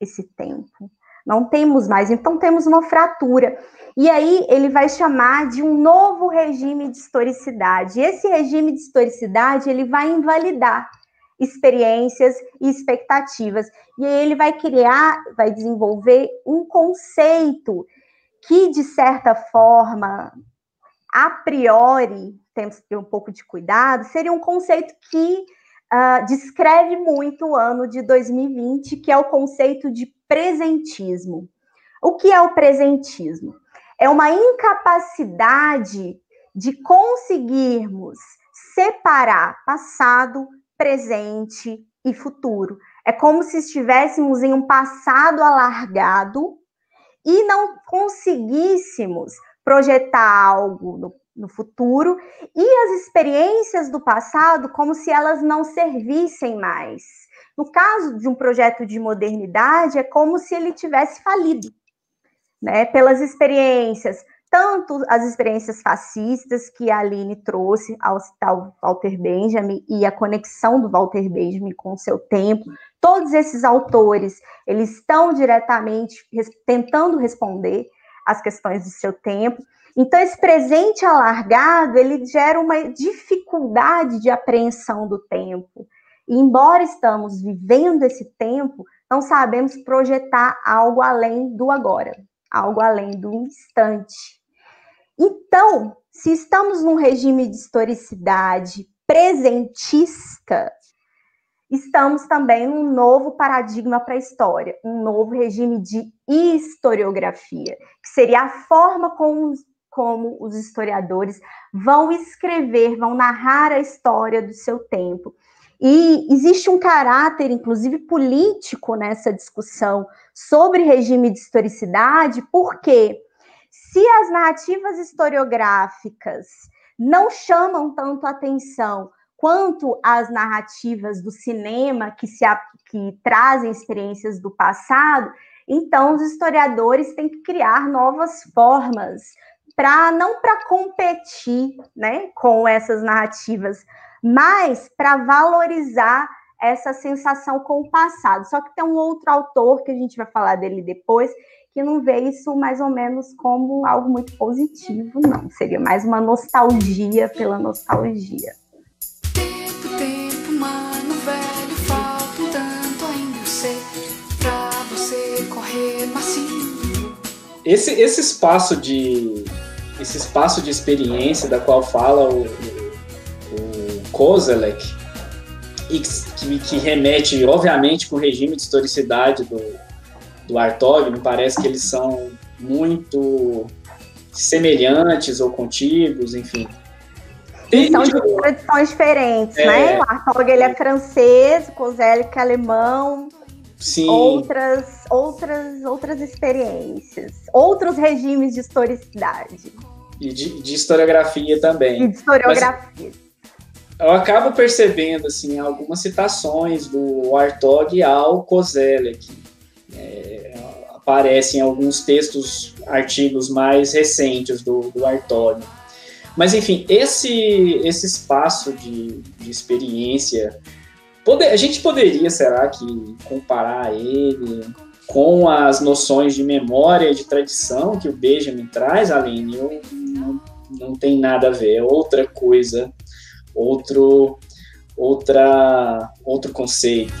esse tempo. Não temos mais, então temos uma fratura. E aí ele vai chamar de um novo regime de historicidade. E esse regime de historicidade ele vai invalidar experiências e expectativas. E ele vai criar, vai desenvolver um conceito que, de certa forma, a priori, temos que ter um pouco de cuidado, seria um conceito que uh, descreve muito o ano de 2020, que é o conceito de presentismo. O que é o presentismo? É uma incapacidade de conseguirmos separar passado, presente e futuro. É como se estivéssemos em um passado alargado e não conseguíssemos projetar algo no, no, futuro e as experiências do passado como se elas não servissem mais. No caso de um projeto de modernidade, é como se ele tivesse falido, né? Pelas experiências tanto as experiências fascistas que a Aline trouxe ao citar Walter Benjamin e a conexão do Walter Benjamin com o seu tempo, todos esses autores, eles estão diretamente tentando responder às questões do seu tempo. Então, esse presente alargado, ele gera uma dificuldade de apreensão do tempo. E, embora estamos vivendo esse tempo, não sabemos projetar algo além do agora, algo além do instante. Então, se estamos num regime de historicidade presentista, estamos também num novo paradigma para a história, um novo regime de historiografia, que seria a forma como, como os historiadores vão escrever, vão narrar a história do seu tempo. E existe um caráter, inclusive político, nessa discussão sobre regime de historicidade, porque se as narrativas historiográficas não chamam tanto atenção quanto as narrativas do cinema que, se, que trazem experiências do passado, então os historiadores têm que criar novas formas para não para competir, né, com essas narrativas, mas para valorizar essa sensação com o passado. Só que tem um outro autor que a gente vai falar dele depois, que não vê isso mais ou menos como algo muito positivo, não. Seria mais uma nostalgia pela nostalgia. Tempo, tempo, mano, velho, falta tanto ainda sei pra você correr macio. Esse, esse espaço de esse espaço de experiência da qual fala o, o, o Kozelek, e que, que remete, obviamente, com o regime de historicidade do, do Artog, me parece que eles são muito semelhantes ou contíguos, enfim. Tem são de tradições diferentes, é, né? O Artog ele é francês, o Kozelik é alemão. Sim. Outras, outras, outras experiências, outros regimes de historicidade. E de, de historiografia também. E de historiografia. Mas eu acabo percebendo assim algumas citações do Artog ao Kozelek é, aparece em alguns textos, artigos mais recentes do, do Artório. Mas, enfim, esse, esse espaço de, de experiência, poder, a gente poderia, será que, comparar ele com as noções de memória e de tradição que o Benjamin traz, Aline? Eu, não, não tem nada a ver, é outra coisa, outro, outra, outro conceito.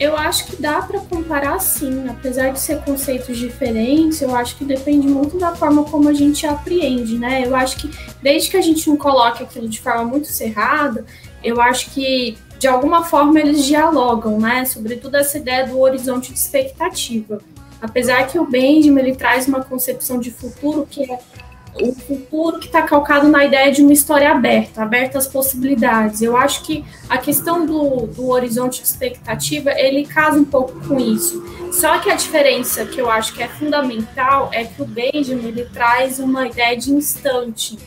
Eu acho que dá para comparar sim, apesar de ser conceitos diferentes, eu acho que depende muito da forma como a gente apreende, né? Eu acho que desde que a gente não coloque aquilo de forma muito cerrada, eu acho que de alguma forma eles dialogam, né? Sobretudo essa ideia do horizonte de expectativa. Apesar que o Benjamin ele traz uma concepção de futuro que é o futuro que está calcado na ideia de uma história aberta, aberta às possibilidades. Eu acho que a questão do, do horizonte de expectativa, ele casa um pouco com isso. Só que a diferença que eu acho que é fundamental é que o Benjamin, ele traz uma ideia de instante,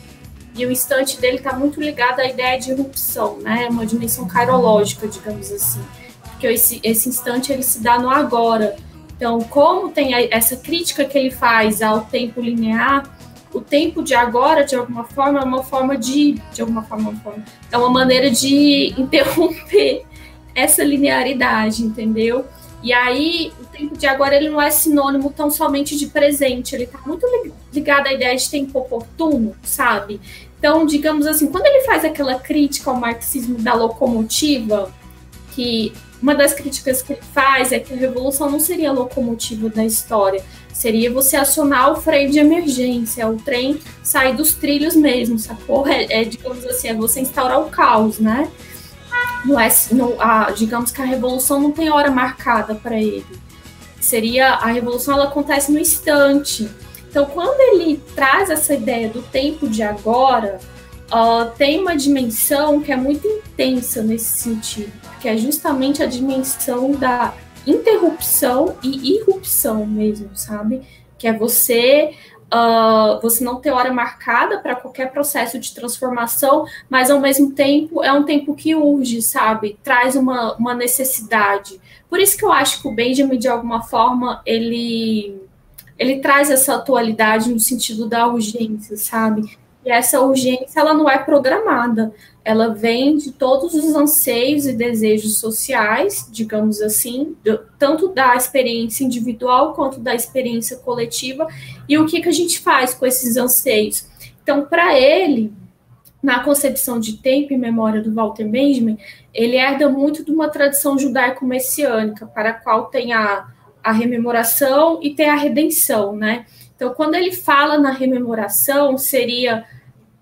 e o instante dele está muito ligado à ideia de irrupção, né? Uma dimensão cairológica, digamos assim. Porque esse, esse instante, ele se dá no agora. Então, como tem essa crítica que ele faz ao tempo linear, o tempo de agora, de alguma forma, é uma forma de. De alguma forma, uma forma é uma maneira de interromper essa linearidade, entendeu? E aí, o tempo de agora ele não é sinônimo tão somente de presente, ele está muito ligado à ideia de tempo oportuno, sabe? Então, digamos assim, quando ele faz aquela crítica ao marxismo da locomotiva, que uma das críticas que ele faz é que a revolução não seria a locomotiva da história, seria você acionar o freio de emergência, o trem sair dos trilhos mesmo, sacou? É, é digamos assim, é você instaurar o caos, né? Não é, a, digamos que a revolução não tem hora marcada para ele. Seria a revolução ela acontece no instante. Então, quando ele traz essa ideia do tempo de agora, uh, tem uma dimensão que é muito intensa nesse sentido, que é justamente a dimensão da interrupção e irrupção mesmo, sabe? Que é você uh, você não ter hora marcada para qualquer processo de transformação, mas ao mesmo tempo é um tempo que urge, sabe? Traz uma, uma necessidade. Por isso que eu acho que o Benjamin, de alguma forma, ele, ele traz essa atualidade no sentido da urgência, sabe? E essa urgência, ela não é programada ela vem de todos os anseios e desejos sociais, digamos assim, do, tanto da experiência individual quanto da experiência coletiva, e o que, que a gente faz com esses anseios. Então, para ele, na concepção de tempo e memória do Walter Benjamin, ele herda muito de uma tradição judaico-messiânica, para a qual tem a, a rememoração e tem a redenção, né? Então, quando ele fala na rememoração, seria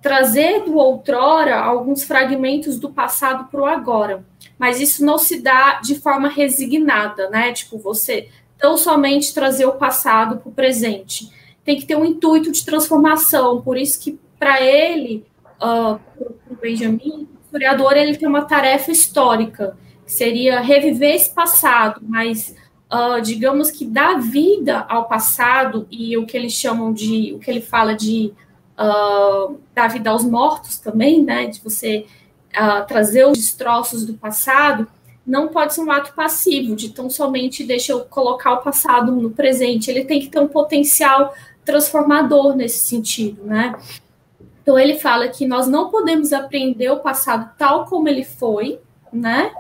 trazer do outrora alguns fragmentos do passado para o agora. Mas isso não se dá de forma resignada, né? Tipo, você tão somente trazer o passado para o presente. Tem que ter um intuito de transformação. Por isso que, para ele, uh, para o Benjamin, o historiador ele tem uma tarefa histórica, que seria reviver esse passado, mas uh, digamos que dar vida ao passado e o que eles chamam de, o que ele fala de uh, dar vida aos mortos também, né, de você uh, trazer os destroços do passado, não pode ser um ato passivo, de tão somente deixa eu colocar o passado no presente. Ele tem que ter um potencial transformador nesse sentido, né? Então ele fala que nós não podemos aprender o passado tal como ele foi, né?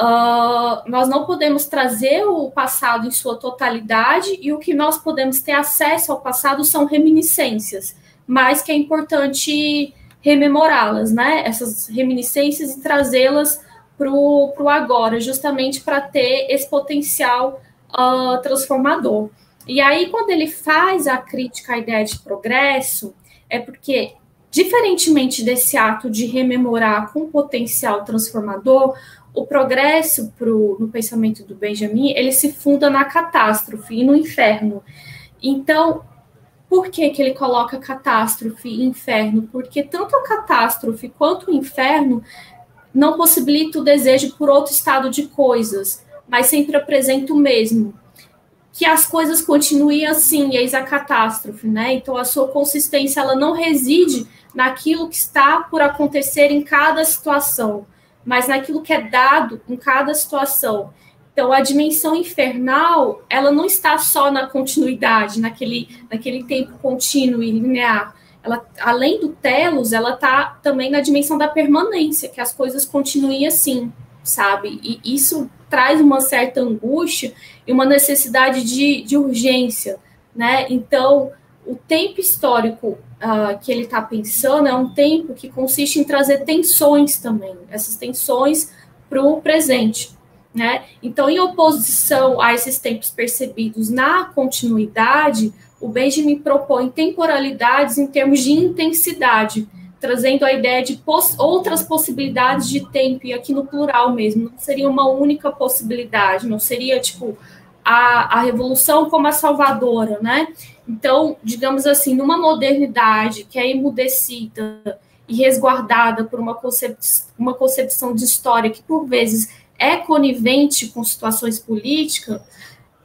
Uh, nós não podemos trazer o passado em sua totalidade e o que nós podemos ter acesso ao passado são reminiscências mas que é importante rememorá-las, né? Essas reminiscências e trazê-las para o agora, justamente para ter esse potencial uh, transformador. E aí, quando ele faz a crítica à ideia de progresso, é porque, diferentemente desse ato de rememorar com potencial transformador, o progresso pro, no pensamento do Benjamin, ele se funda na catástrofe e no inferno. Então, por que, que ele coloca catástrofe e inferno? Porque tanto a catástrofe quanto o inferno não possibilita o desejo por outro estado de coisas, mas sempre apresenta o mesmo. Que as coisas continuem assim, eis a catástrofe, né? Então a sua consistência ela não reside naquilo que está por acontecer em cada situação, mas naquilo que é dado em cada situação. Então, a dimensão infernal, ela não está só na continuidade, naquele, naquele tempo contínuo e linear. Ela, além do telos, ela está também na dimensão da permanência, que as coisas continuem assim, sabe? E isso traz uma certa angústia e uma necessidade de, de urgência, né? Então, o tempo histórico uh, que ele está pensando é um tempo que consiste em trazer tensões também, essas tensões para o presente Né? Então, em oposição a esses tempos percebidos na continuidade, o Benjamin propõe temporalidades em termos de intensidade, trazendo a ideia de poss outras possibilidades de tempo, e aqui no plural mesmo, não seria uma única possibilidade, não seria tipo a, a revolução como a salvadora, né? Então, digamos assim, numa modernidade que é emudecida e resguardada por uma, concep uma concepção de história que, por vezes, é conivente com situações política,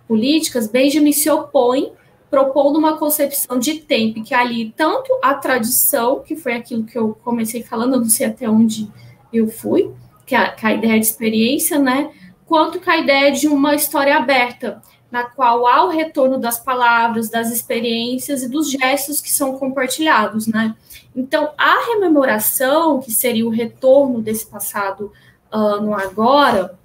políticas, Benjamin se opõe propondo uma concepção de tempo que ali tanto a tradição, que foi aquilo que eu comecei falando, não sei até onde eu fui, que a, que a ideia de experiência, né, quanto com a ideia de uma história aberta, na qual há o retorno das palavras, das experiências e dos gestos que são compartilhados, né? Então, a rememoração, que seria o retorno desse passado uh, no agora,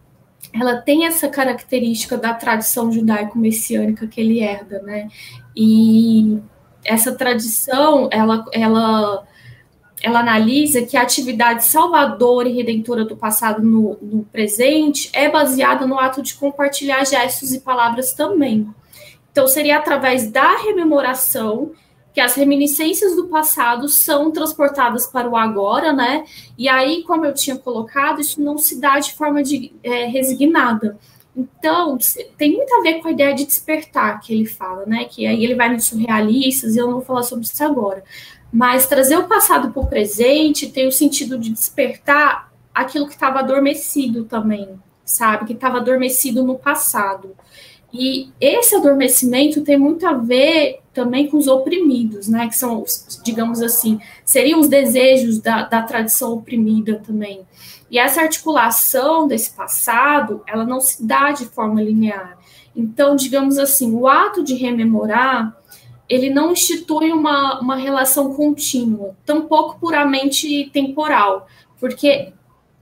ela tem essa característica da tradição judaico-messiânica que ele herda, né? E essa tradição, ela, ela, ela analisa que a atividade salvadora e redentora do passado no, no presente é baseada no ato de compartilhar gestos e palavras também. Então, seria através da rememoração que as reminiscências do passado são transportadas para o agora, né? E aí, como eu tinha colocado, isso não se dá de forma de, é, resignada. Então, tem muito a ver com a ideia de despertar que ele fala, né? Que aí ele vai nos surrealistas, e eu não vou falar sobre isso agora. Mas trazer o passado para o presente tem o sentido de despertar aquilo que estava adormecido também, sabe? Que estava adormecido no passado. E esse adormecimento tem muito a ver também com os oprimidos, né? Que são, digamos assim, seriam os desejos da, da tradição oprimida também. E essa articulação desse passado, ela não se dá de forma linear. Então, digamos assim, o ato de rememorar, ele não institui uma, uma relação contínua, tampouco puramente temporal, porque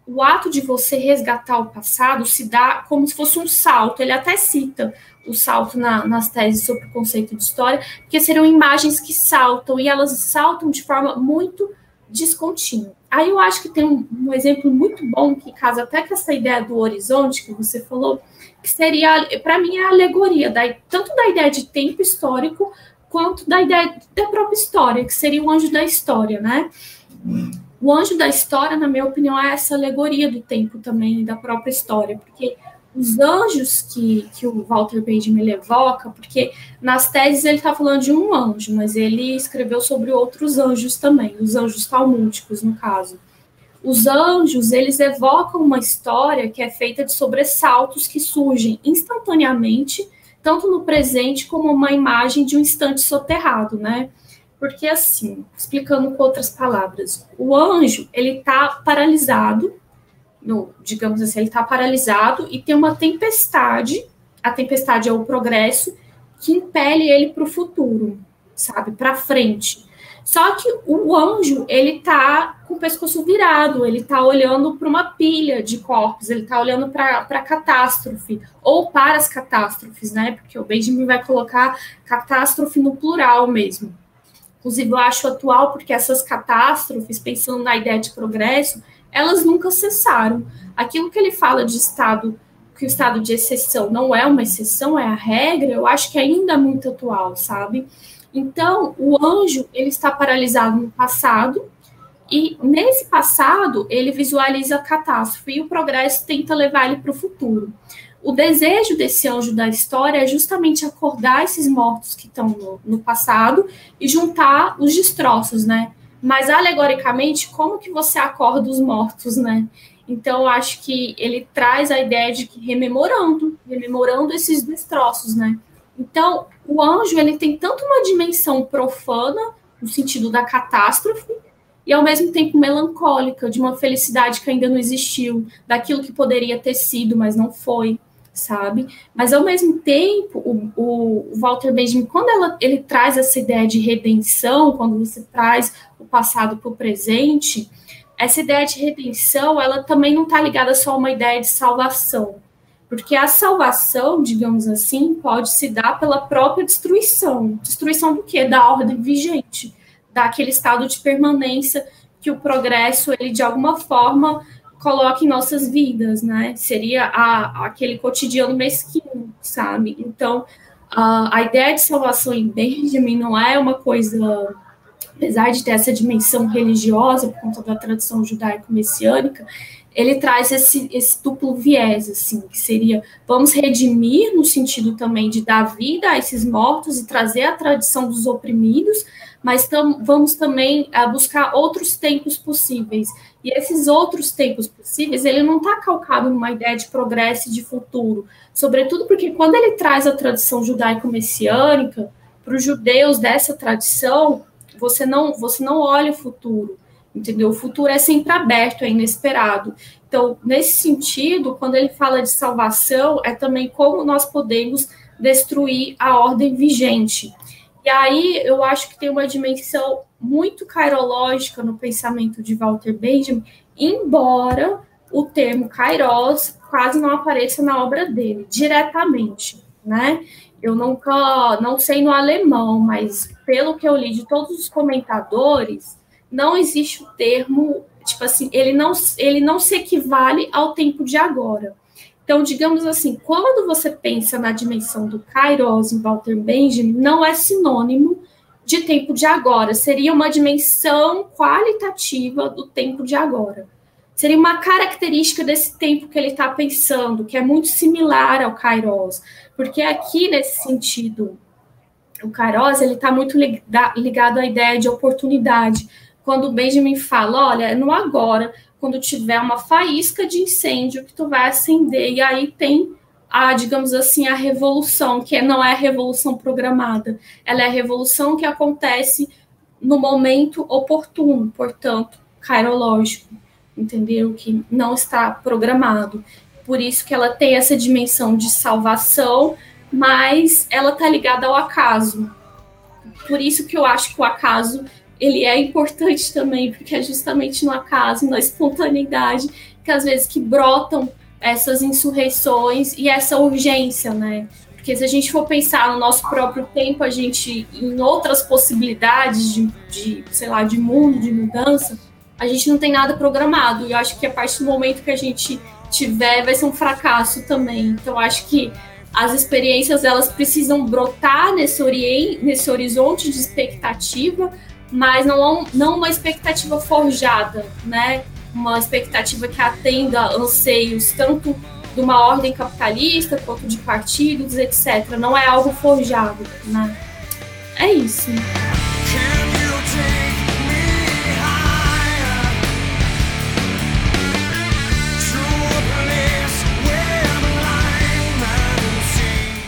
o ato de você resgatar o passado se dá como se fosse um salto. Ele até cita o salto na, nas teses sobre o conceito de história, porque seriam imagens que saltam e elas saltam de forma muito descontínua. Aí eu acho que tem um, um exemplo muito bom que casa até com essa ideia do horizonte que você falou, que seria, para mim, a alegoria da, tanto da ideia de tempo histórico quanto da ideia da própria história, que seria o anjo da história, né? O anjo da história, na minha opinião, é essa alegoria do tempo também, da própria história, porque os anjos que, que o Walter Benjamin evoca, porque nas teses ele está falando de um anjo, mas ele escreveu sobre outros anjos também, os anjos talmúdicos, no caso. Os anjos, eles evocam uma história que é feita de sobressaltos que surgem instantaneamente, tanto no presente como uma imagem de um instante soterrado, né? Porque assim, explicando com outras palavras, o anjo ele está paralisado, no, digamos assim, ele está paralisado e tem uma tempestade. A tempestade é o progresso que impele ele para o futuro, sabe, para frente. Só que o anjo ele está com o pescoço virado, ele está olhando para uma pilha de corpos, ele está olhando para a catástrofe ou para as catástrofes, né? Porque o Benjamin vai colocar catástrofe no plural mesmo. Inclusive, eu acho atual, porque essas catástrofes, pensando na ideia de progresso, elas nunca cessaram. Aquilo que ele fala de estado, que o estado de exceção não é uma exceção, é a regra, eu acho que ainda é muito atual, sabe? Então, o anjo, ele está paralisado no passado, e nesse passado, ele visualiza a catástrofe, e o progresso tenta levar ele para o futuro o desejo desse anjo da história é justamente acordar esses mortos que estão no, no, passado e juntar os destroços, né? Mas alegoricamente, como que você acorda os mortos, né? Então, acho que ele traz a ideia de que rememorando, rememorando esses destroços, né? Então, o anjo, ele tem tanto uma dimensão profana, no sentido da catástrofe, e ao mesmo tempo melancólica, de uma felicidade que ainda não existiu, daquilo que poderia ter sido, mas não foi sabe? Mas ao mesmo tempo, o, o Walter Benjamin, quando ela, ele traz essa ideia de redenção, quando você traz o passado para o presente, essa ideia de redenção, ela também não está ligada só a uma ideia de salvação, porque a salvação, digamos assim, pode se dar pela própria destruição. Destruição do quê? Da ordem vigente, daquele estado de permanência que o progresso, ele de alguma forma coloca em nossas vidas, né? Seria a, aquele cotidiano mesquinho, sabe? Então, a, a ideia de salvação em Benjamin não é uma coisa, apesar de ter essa dimensão religiosa por conta da tradição judaico-messiânica, ele traz esse, esse duplo viés, assim, que seria vamos redimir no sentido também de dar vida a esses mortos e trazer a tradição dos oprimidos, mas tam, vamos também uh, buscar outros tempos possíveis. E esses outros tempos possíveis, ele não está calcado numa ideia de progresso e de futuro, sobretudo porque quando ele traz a tradição judaico-messiânica, para os judeus dessa tradição, você não, você não olha o futuro, entendeu? O futuro é sempre aberto, é inesperado. Então, nesse sentido, quando ele fala de salvação, é também como nós podemos destruir a ordem vigente. E aí eu acho que tem uma dimensão muito cairológica no pensamento de Walter Benjamin, embora o termo kairos quase não apareça na obra dele, diretamente, né? Eu nunca, não sei no alemão, mas pelo que eu li de todos os comentadores, não existe o termo, tipo assim, ele não, ele não se equivale ao tempo de agora. Então, digamos assim, quando você pensa na dimensão do Kairos em Walter Benjamin, não é sinônimo de tempo de agora, seria uma dimensão qualitativa do tempo de agora. Seria uma característica desse tempo que ele está pensando, que é muito similar ao Kairos, porque aqui, nesse sentido, o Kairos ele está muito ligado à ideia de oportunidade. Quando o Benjamin fala, olha, no agora, quando tiver uma faísca de incêndio que tu vai acender, e aí tem a, digamos assim, a revolução, que não é a revolução programada, ela é a revolução que acontece no momento oportuno, portanto, cairológico, entendeu? Que não está programado. Por isso que ela tem essa dimensão de salvação, mas ela está ligada ao acaso. Por isso que eu acho que o acaso ele é importante também, porque é justamente no acaso, na espontaneidade, que às vezes que brotam essas insurreições e essa urgência, né? Porque se a gente for pensar no nosso próprio tempo, a gente, em outras possibilidades de, de sei lá, de mundo, de mudança, a gente não tem nada programado. E eu acho que a partir do momento que a gente tiver, vai ser um fracasso também. Então, acho que as experiências, elas precisam brotar nesse, ori nesse horizonte de expectativa, mas não, não uma expectativa forjada, né? Uma expectativa que atenda anseios tanto de uma ordem capitalista quanto de partidos, etc. Não é algo forjado, né? É isso.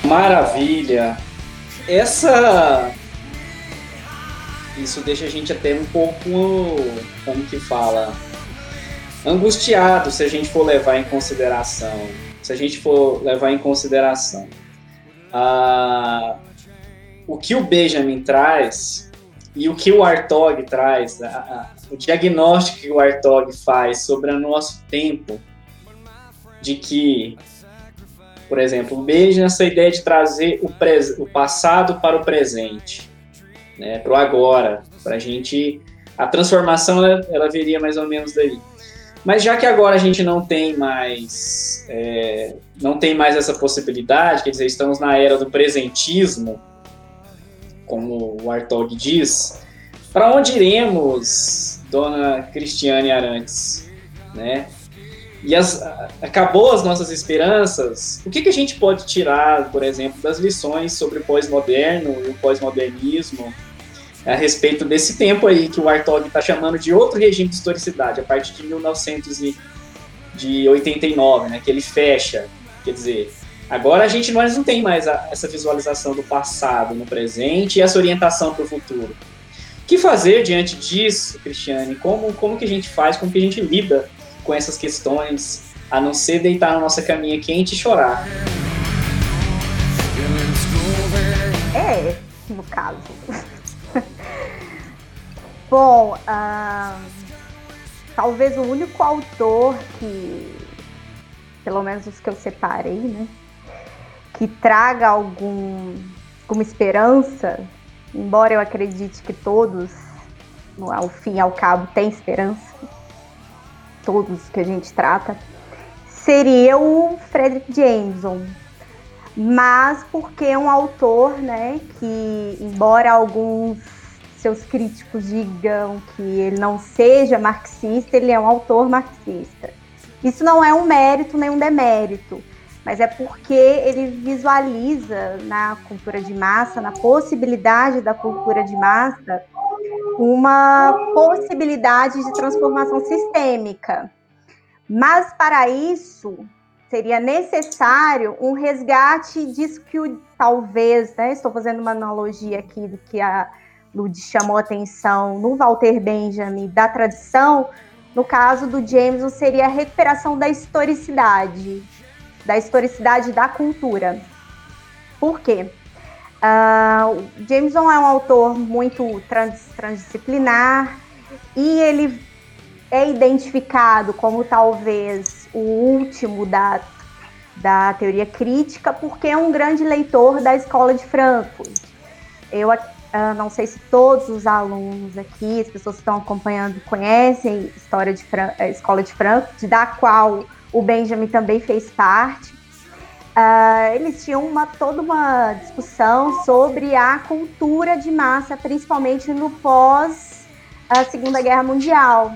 Maravilha! Essa isso deixa a gente até um pouco, como que fala, angustiado se a gente for levar em consideração, se a gente for levar em consideração ah, o que o Benjamin traz e o que o Artog traz, o diagnóstico que o Artog faz sobre o nosso tempo, de que, por exemplo, o Benjamin essa ideia de trazer o, o passado para o presente né, para o agora, para a gente a transformação ela, ela viria mais ou menos daí. Mas já que agora a gente não tem mais é, não tem mais essa possibilidade, quer dizer, estamos na era do presentismo, como o Artog diz, para onde iremos, dona Cristiane Arantes, né? E as, acabou as nossas esperanças. O que, que a gente pode tirar, por exemplo, das lições sobre o pós-moderno e o pós-modernismo? A respeito desse tempo aí que o Artog está chamando de outro regime de historicidade, a partir de 1989, né, que ele fecha. Quer dizer, agora a gente nós não tem mais a, essa visualização do passado no presente e essa orientação para o futuro. O que fazer diante disso, Cristiane? Como, como que a gente faz, como que a gente lida com essas questões, a não ser deitar na nossa caminha quente e chorar? É, no caso. Bom, uh, talvez o único autor que, pelo menos os que eu separei, né, que traga algum, alguma esperança, embora eu acredite que todos, ao fim e ao cabo, têm esperança, todos que a gente trata, seria o Frederick Jameson. Mas porque é um autor, né, que embora alguns seus críticos digam que ele não seja marxista, ele é um autor marxista. Isso não é um mérito nem um demérito, mas é porque ele visualiza na cultura de massa, na possibilidade da cultura de massa, uma possibilidade de transformação sistêmica. Mas para isso seria necessário um resgate disso que o, talvez, né, estou fazendo uma analogia aqui do que a Lud chamou atenção no Walter Benjamin da tradição, no caso do Jameson seria a recuperação da historicidade, da historicidade da cultura. Por quê? Uh, Jameson é um autor muito trans, transdisciplinar e ele é identificado como talvez o último da, da teoria crítica porque é um grande leitor da escola de Frankfurt. Eu uh, não sei se todos os alunos aqui, as pessoas que estão acompanhando, conhecem história de Fran escola de Frankfurt, da qual o Benjamin também fez parte. Uh, eles tinham uma, toda uma discussão sobre a cultura de massa, principalmente no pós a Segunda Guerra Mundial,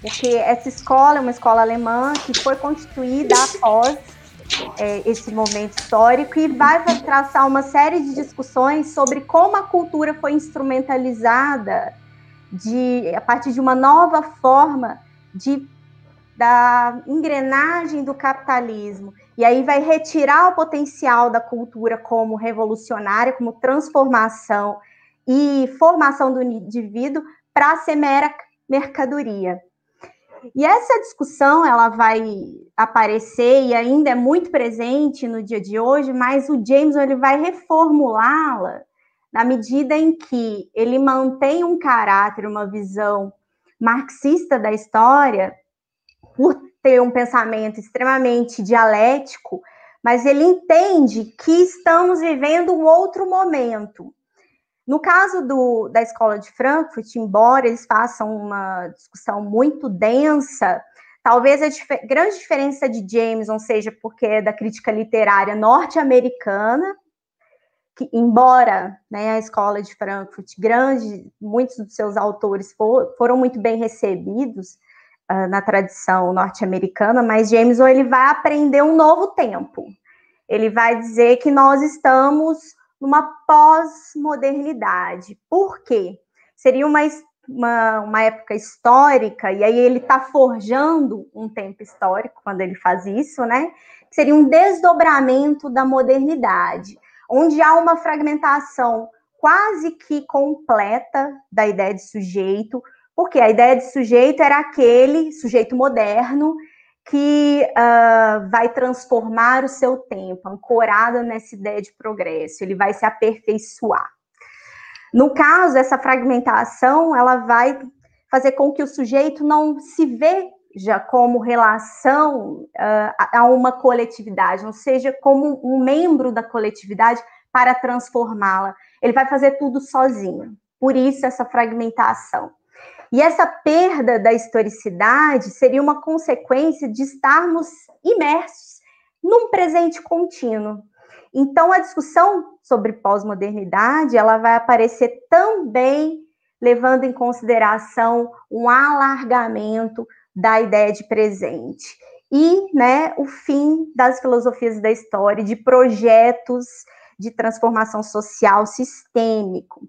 porque essa escola é uma escola alemã que foi constituída após é, esse momento histórico e vai traçar uma série de discussões sobre como a cultura foi instrumentalizada de, a partir de uma nova forma de da engrenagem do capitalismo. E aí vai retirar o potencial da cultura como revolucionária, como transformação e formação do indivíduo para ser mera mercadoria. E essa discussão ela vai aparecer e ainda é muito presente no dia de hoje, mas o Jameson ele vai reformulá-la na medida em que ele mantém um caráter, uma visão marxista da história, por ter um pensamento extremamente dialético, mas ele entende que estamos vivendo um outro momento. No caso do, da escola de Frankfurt, embora eles façam uma discussão muito densa, talvez a dif grande diferença de Jameson seja porque é da crítica literária norte-americana, que embora né, a escola de Frankfurt, grande, muitos dos seus autores for, foram muito bem recebidos, uh, na tradição norte-americana, mas Jameson ele vai aprender um novo tempo. Ele vai dizer que nós estamos numa pós-modernidade. Por quê? Seria uma, uma, uma, época histórica, e aí ele está forjando um tempo histórico quando ele faz isso, né? Seria um desdobramento da modernidade, onde há uma fragmentação quase que completa da ideia de sujeito, porque a ideia de sujeito era aquele sujeito moderno que uh, vai transformar o seu tempo, ancorado nessa ideia de progresso, ele vai se aperfeiçoar. No caso, essa fragmentação, ela vai fazer com que o sujeito não se veja como relação uh, a uma coletividade, não seja como um membro da coletividade para transformá-la. Ele vai fazer tudo sozinho. Por isso essa fragmentação. E essa perda da historicidade seria uma consequência de estarmos imersos num presente contínuo. Então, a discussão sobre pós-modernidade ela vai aparecer também levando em consideração um alargamento da ideia de presente e né, o fim das filosofias da história, de projetos de transformação social sistêmico.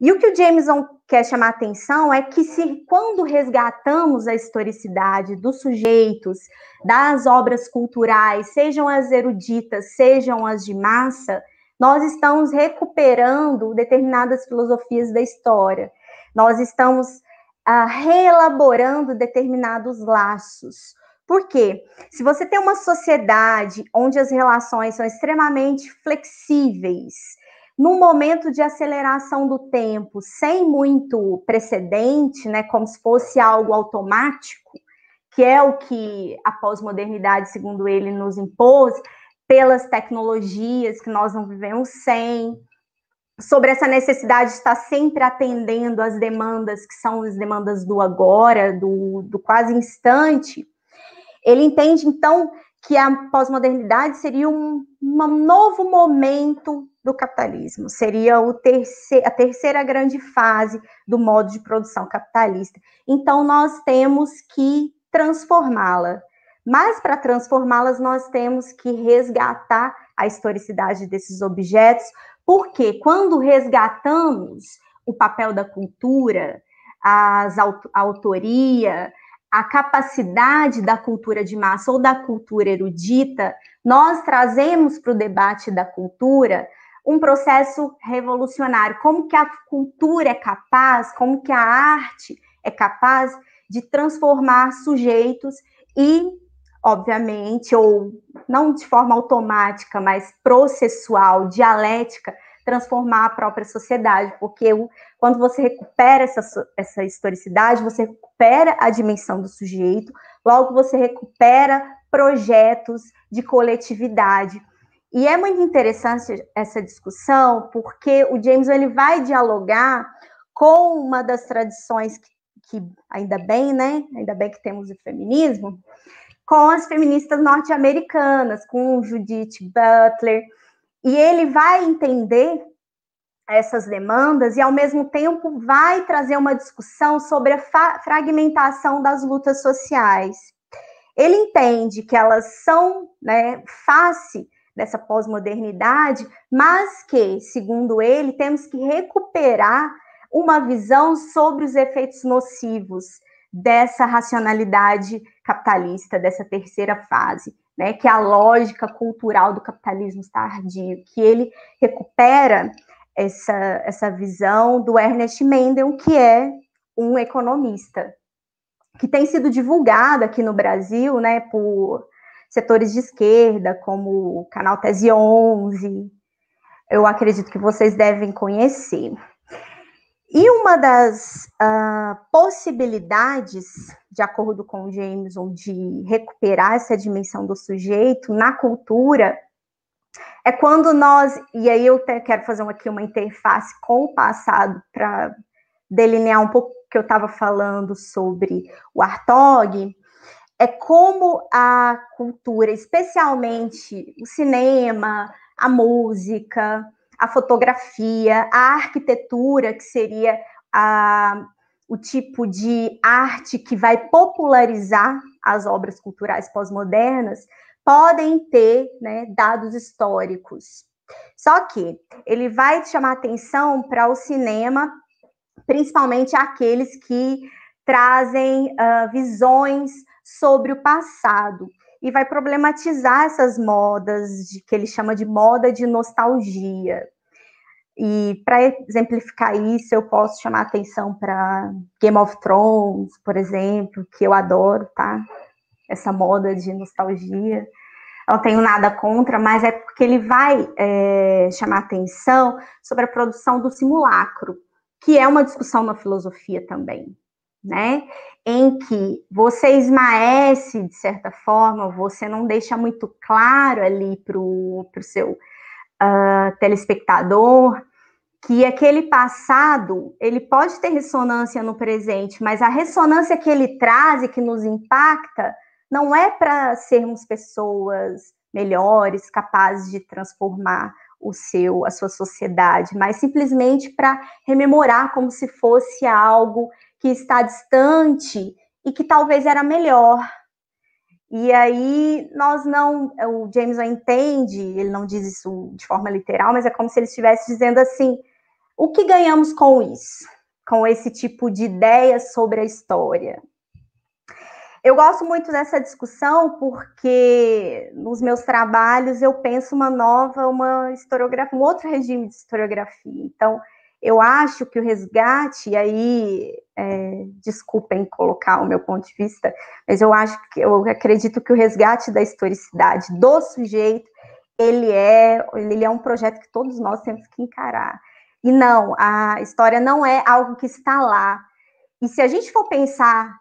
E o que o Jameson quer chamar atenção é que se quando resgatamos a historicidade dos sujeitos, das obras culturais, sejam as eruditas, sejam as de massa, nós estamos recuperando determinadas filosofias da história. Nós estamos ah, reelaborando determinados laços. Por quê? Se você tem uma sociedade onde as relações são extremamente flexíveis, num momento de aceleração do tempo, sem muito precedente, né, como se fosse algo automático, que é o que a pós-modernidade, segundo ele, nos impôs, pelas tecnologias que nós não vivemos sem, sobre essa necessidade de estar sempre atendendo às demandas que são as demandas do agora, do, do quase instante, ele entende, então, que a pós-modernidade seria um, um, novo momento do capitalismo, seria terceiro, a terceira grande fase do modo de produção capitalista. Então, nós temos que transformá-la. Mas, para transformá-las, nós temos que resgatar a historicidade desses objetos, porque quando resgatamos o papel da cultura, as, a autoria, a capacidade da cultura de massa ou da cultura erudita, nós trazemos para o debate da cultura um processo revolucionário. Como que a cultura é capaz, como que a arte é capaz de transformar sujeitos e obviamente, ou não de forma automática, mas processual, dialética, transformar a própria sociedade, porque quando você recupera essa, essa historicidade, você recupera a dimensão do sujeito, logo você recupera projetos de coletividade. E é muito interessante essa discussão, porque o James ele vai dialogar com uma das tradições que, que ainda bem, né? Ainda bem que temos o feminismo, com as feministas norte-americanas, com Judith Butler, e ele vai entender essas demandas e, ao mesmo tempo, vai trazer uma discussão sobre a fragmentação das lutas sociais. Ele entende que elas são né, face dessa pós-modernidade, mas que, segundo ele, temos que recuperar uma visão sobre os efeitos nocivos dessa racionalidade capitalista, dessa terceira fase, né, que é a lógica cultural do capitalismo tardio, que ele recupera essa, essa visão do Ernest Mendel, que é um economista, que tem sido divulgado aqui no Brasil, né, por setores de esquerda, como o canal Tese 11, eu acredito que vocês devem conhecer. E uma das uh, possibilidades, de acordo com Jameson, de recuperar essa dimensão do sujeito na cultura é quando nós, e aí eu quero fazer aqui uma interface com o passado para delinear um pouco o que eu estava falando sobre o Artog, é como a cultura, especialmente o cinema, a música, a fotografia, a arquitetura, que seria a, o tipo de arte que vai popularizar as obras culturais pós-modernas, podem ter né, dados históricos. Só que ele vai chamar atenção para o cinema, principalmente aqueles que trazem uh, visões sobre o passado e vai problematizar essas modas de, que ele chama de moda de nostalgia. E para exemplificar isso, eu posso chamar atenção para Game of Thrones, por exemplo, que eu adoro, tá? Essa moda de nostalgia. Eu não tenho nada contra, mas é porque ele vai é, chamar atenção sobre a produção do simulacro, que é uma discussão na filosofia também né? Em que você esmaece, de certa forma, você não deixa muito claro ali para o seu uh, telespectador que aquele passado ele pode ter ressonância no presente, mas a ressonância que ele traz e que nos impacta não é para sermos pessoas melhores, capazes de transformar o seu, a sua sociedade, mas simplesmente para rememorar como se fosse algo que está distante e que talvez era melhor. E aí nós não, o Jameson entende, ele não diz isso de forma literal, mas é como se ele estivesse dizendo assim: o que ganhamos com isso? Com esse tipo de ideia sobre a história. Eu gosto muito dessa discussão porque nos meus trabalhos eu penso uma nova, uma historiografia, um outro regime de historiografia. Então, eu acho que o resgate, e aí, é, desculpem colocar o meu ponto de vista, mas eu acho que eu acredito que o resgate da historicidade do sujeito, ele é, ele é um projeto que todos nós temos que encarar. E não, a história não é algo que está lá. E se a gente for pensar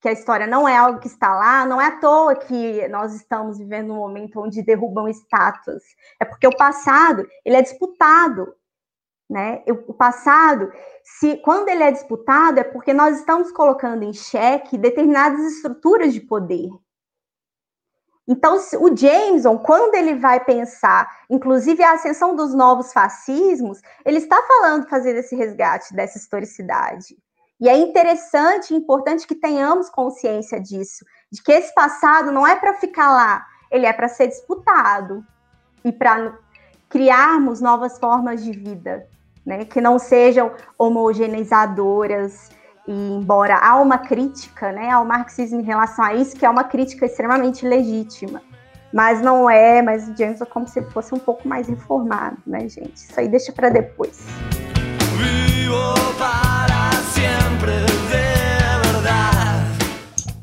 que a história não é algo que está lá, não é à toa que nós estamos vivendo um momento onde derrubam estátuas. É porque o passado, ele é disputado Né? O passado, se quando ele é disputado, é porque nós estamos colocando em xeque determinadas estruturas de poder. Então, o Jameson, quando ele vai pensar, inclusive a ascensão dos novos fascismos, ele está falando fazer esse resgate dessa historicidade. E é interessante e importante que tenhamos consciência disso, de que esse passado não é para ficar lá, ele é para ser disputado e para criarmos novas formas de vida, né, que não sejam homogeneizadoras, e embora há uma crítica né, ao marxismo em relação a isso, que é uma crítica extremamente legítima, mas não é, mas o James é como se fosse um pouco mais reformado, né, gente? Isso aí deixa para depois.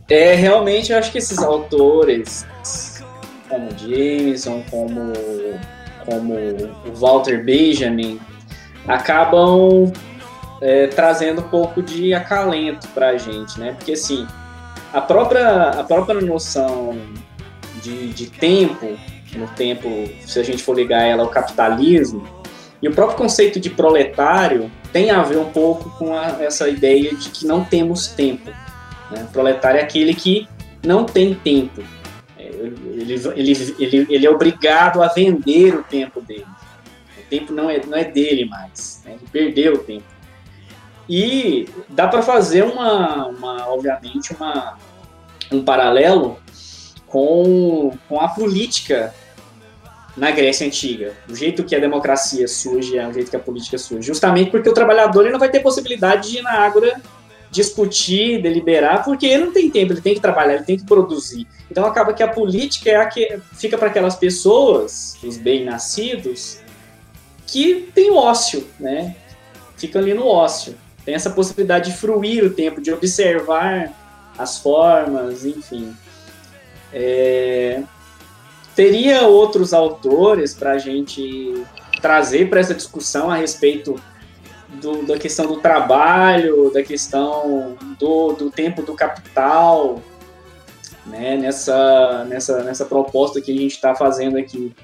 É, realmente eu acho que esses autores, como Jameson, como, como o Walter Benjamin, acabam é, trazendo um pouco de acalento para a gente, né? Porque assim, a própria, a própria noção de, de tempo, no tempo, se a gente for ligar ela ao capitalismo, e o próprio conceito de proletário tem a ver um pouco com a, essa ideia de que não temos tempo. Né? Proletário é aquele que não tem tempo. É, ele, ele, ele, ele é obrigado a vender o tempo dele. Tempo não é, não é dele mais. Né? Ele perdeu o tempo. E dá para fazer uma, uma, obviamente, uma, um paralelo com, com a política na Grécia Antiga. O jeito que a democracia surge é o jeito que a política surge. Justamente porque o trabalhador ele não vai ter possibilidade de ir na Ágora discutir, deliberar, porque ele não tem tempo, ele tem que trabalhar, ele tem que produzir. Então acaba que a política é a que fica para aquelas pessoas, os bem-nascidos, que tem ócio, né? Ficam ali no ócio tem essa possibilidade de fruir o tempo, de observar as formas, enfim. É, teria outros autores para a gente trazer para essa discussão a respeito do, da questão do trabalho, da questão do, do tempo do capital, né, nessa, nessa, nessa proposta que a gente está fazendo aqui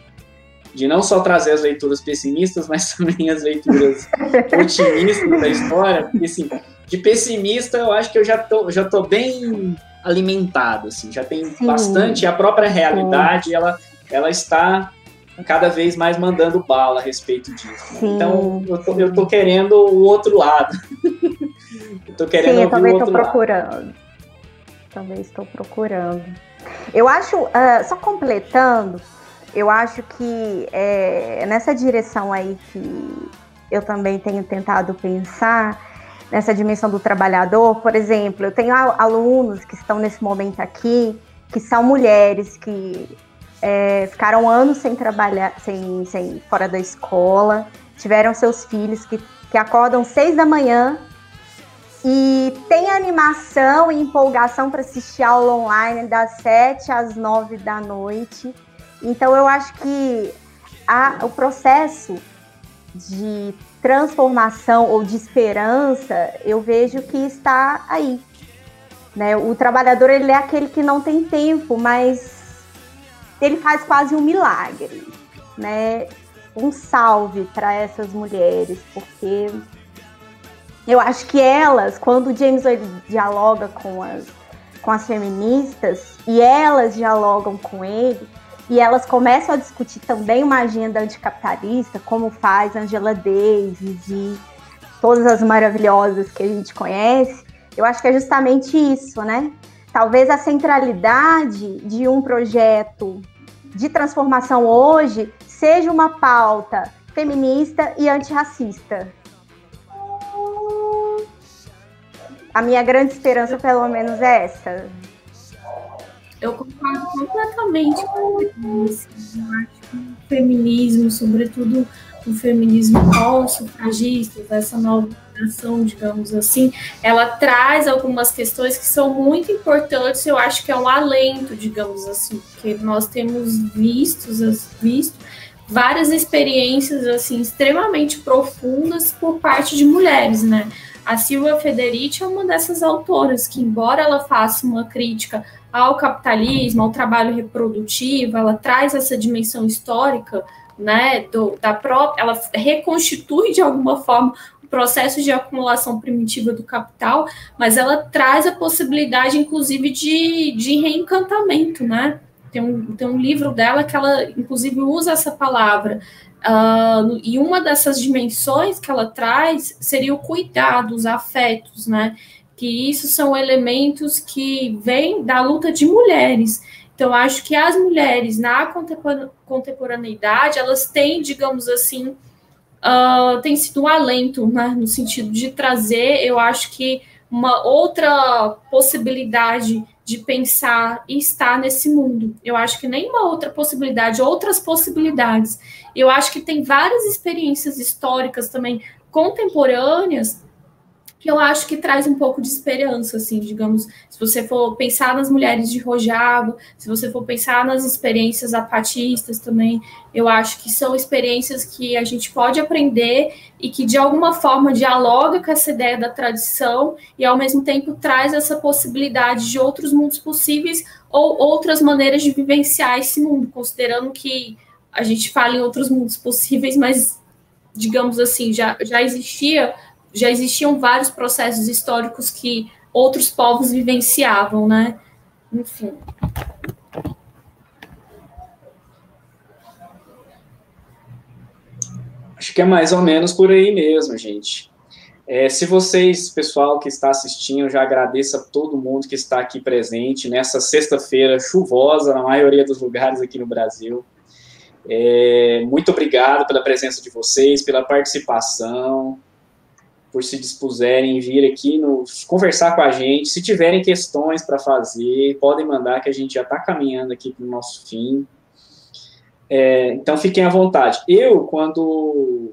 de não só trazer as leituras pessimistas, mas também as leituras otimistas da história, porque assim, de pessimista eu acho que eu já tô, já tô bem alimentado, assim, já tem Sim. bastante, a própria realidade, ela, ela está cada vez mais mandando bala a respeito disso. Né? Então, eu tô, eu tô querendo o outro lado. eu tô querendo Sim, eu também estou procurando. Lado. Também estou procurando. Eu acho, uh, só completando, eu acho que é nessa direção aí que eu também tenho tentado pensar, nessa dimensão do trabalhador, por exemplo, eu tenho alunos que estão nesse momento aqui, que são mulheres que é, ficaram anos sem trabalhar, sem, sem fora da escola, tiveram seus filhos que, que acordam seis da manhã e tem animação e empolgação para assistir aula online das sete às nove da noite então eu acho que a, o processo de transformação ou de esperança, eu vejo que está aí. Né? O trabalhador ele é aquele que não tem tempo, mas ele faz quase um milagre, né? Um salve para essas mulheres, porque eu acho que elas, quando o James dialoga com as, com as feministas e elas dialogam com ele, e elas começam a discutir também uma agenda anticapitalista, como faz Angela Davis e todas as maravilhosas que a gente conhece, eu acho que é justamente isso, né? Talvez a centralidade de um projeto de transformação hoje seja uma pauta feminista e antirracista. A minha grande esperança, pelo menos, é essa. Eu concordo completamente com isso. Eu acho que o feminismo, sobretudo o feminismo pós-sufragista, essa nova geração, digamos assim, ela traz algumas questões que são muito importantes. Eu acho que é um alento, digamos assim, porque nós temos vistos, visto várias experiências assim extremamente profundas por parte de mulheres, né? A Silvia Federici é uma dessas autoras que, embora ela faça uma crítica ao capitalismo, ao trabalho reprodutivo, ela traz essa dimensão histórica né, do, da própria, ela reconstitui de alguma forma o processo de acumulação primitiva do capital, mas ela traz a possibilidade, inclusive, de, de reencantamento, né? Tem um, tem um livro dela que ela, inclusive, usa essa palavra. Uh, e uma dessas dimensões que ela traz seria o cuidado, os afetos, né? Que isso são elementos que vêm da luta de mulheres. Então, acho que as mulheres na contemporaneidade, elas têm, digamos assim, uh, tem sido um alento, né, no sentido de trazer, eu acho que uma outra possibilidade de pensar e estar nesse mundo. Eu acho que nenhuma outra possibilidade, outras possibilidades. Eu acho que tem várias experiências históricas também contemporâneas que eu acho que traz um pouco de esperança, assim, digamos, se você for pensar nas mulheres de Rojava, se você for pensar nas experiências apatistas também, eu acho que são experiências que a gente pode aprender e que de alguma forma dialoga com essa ideia da tradição e ao mesmo tempo traz essa possibilidade de outros mundos possíveis ou outras maneiras de vivenciar esse mundo, considerando que a gente fala em outros mundos possíveis, mas digamos assim, já, já existia já existiam vários processos históricos que outros povos vivenciavam, né? Enfim. Acho que é mais ou menos por aí mesmo, gente. É, se vocês, pessoal que está assistindo, já agradeço a todo mundo que está aqui presente nessa sexta-feira chuvosa, na maioria dos lugares aqui no Brasil. É, muito obrigado pela presença de vocês, pela participação por se dispuserem vir aqui nos conversar com a gente. Se tiverem questões para fazer, podem mandar que a gente já está caminhando aqui para o nosso fim. É, então fiquem à vontade. Eu, quando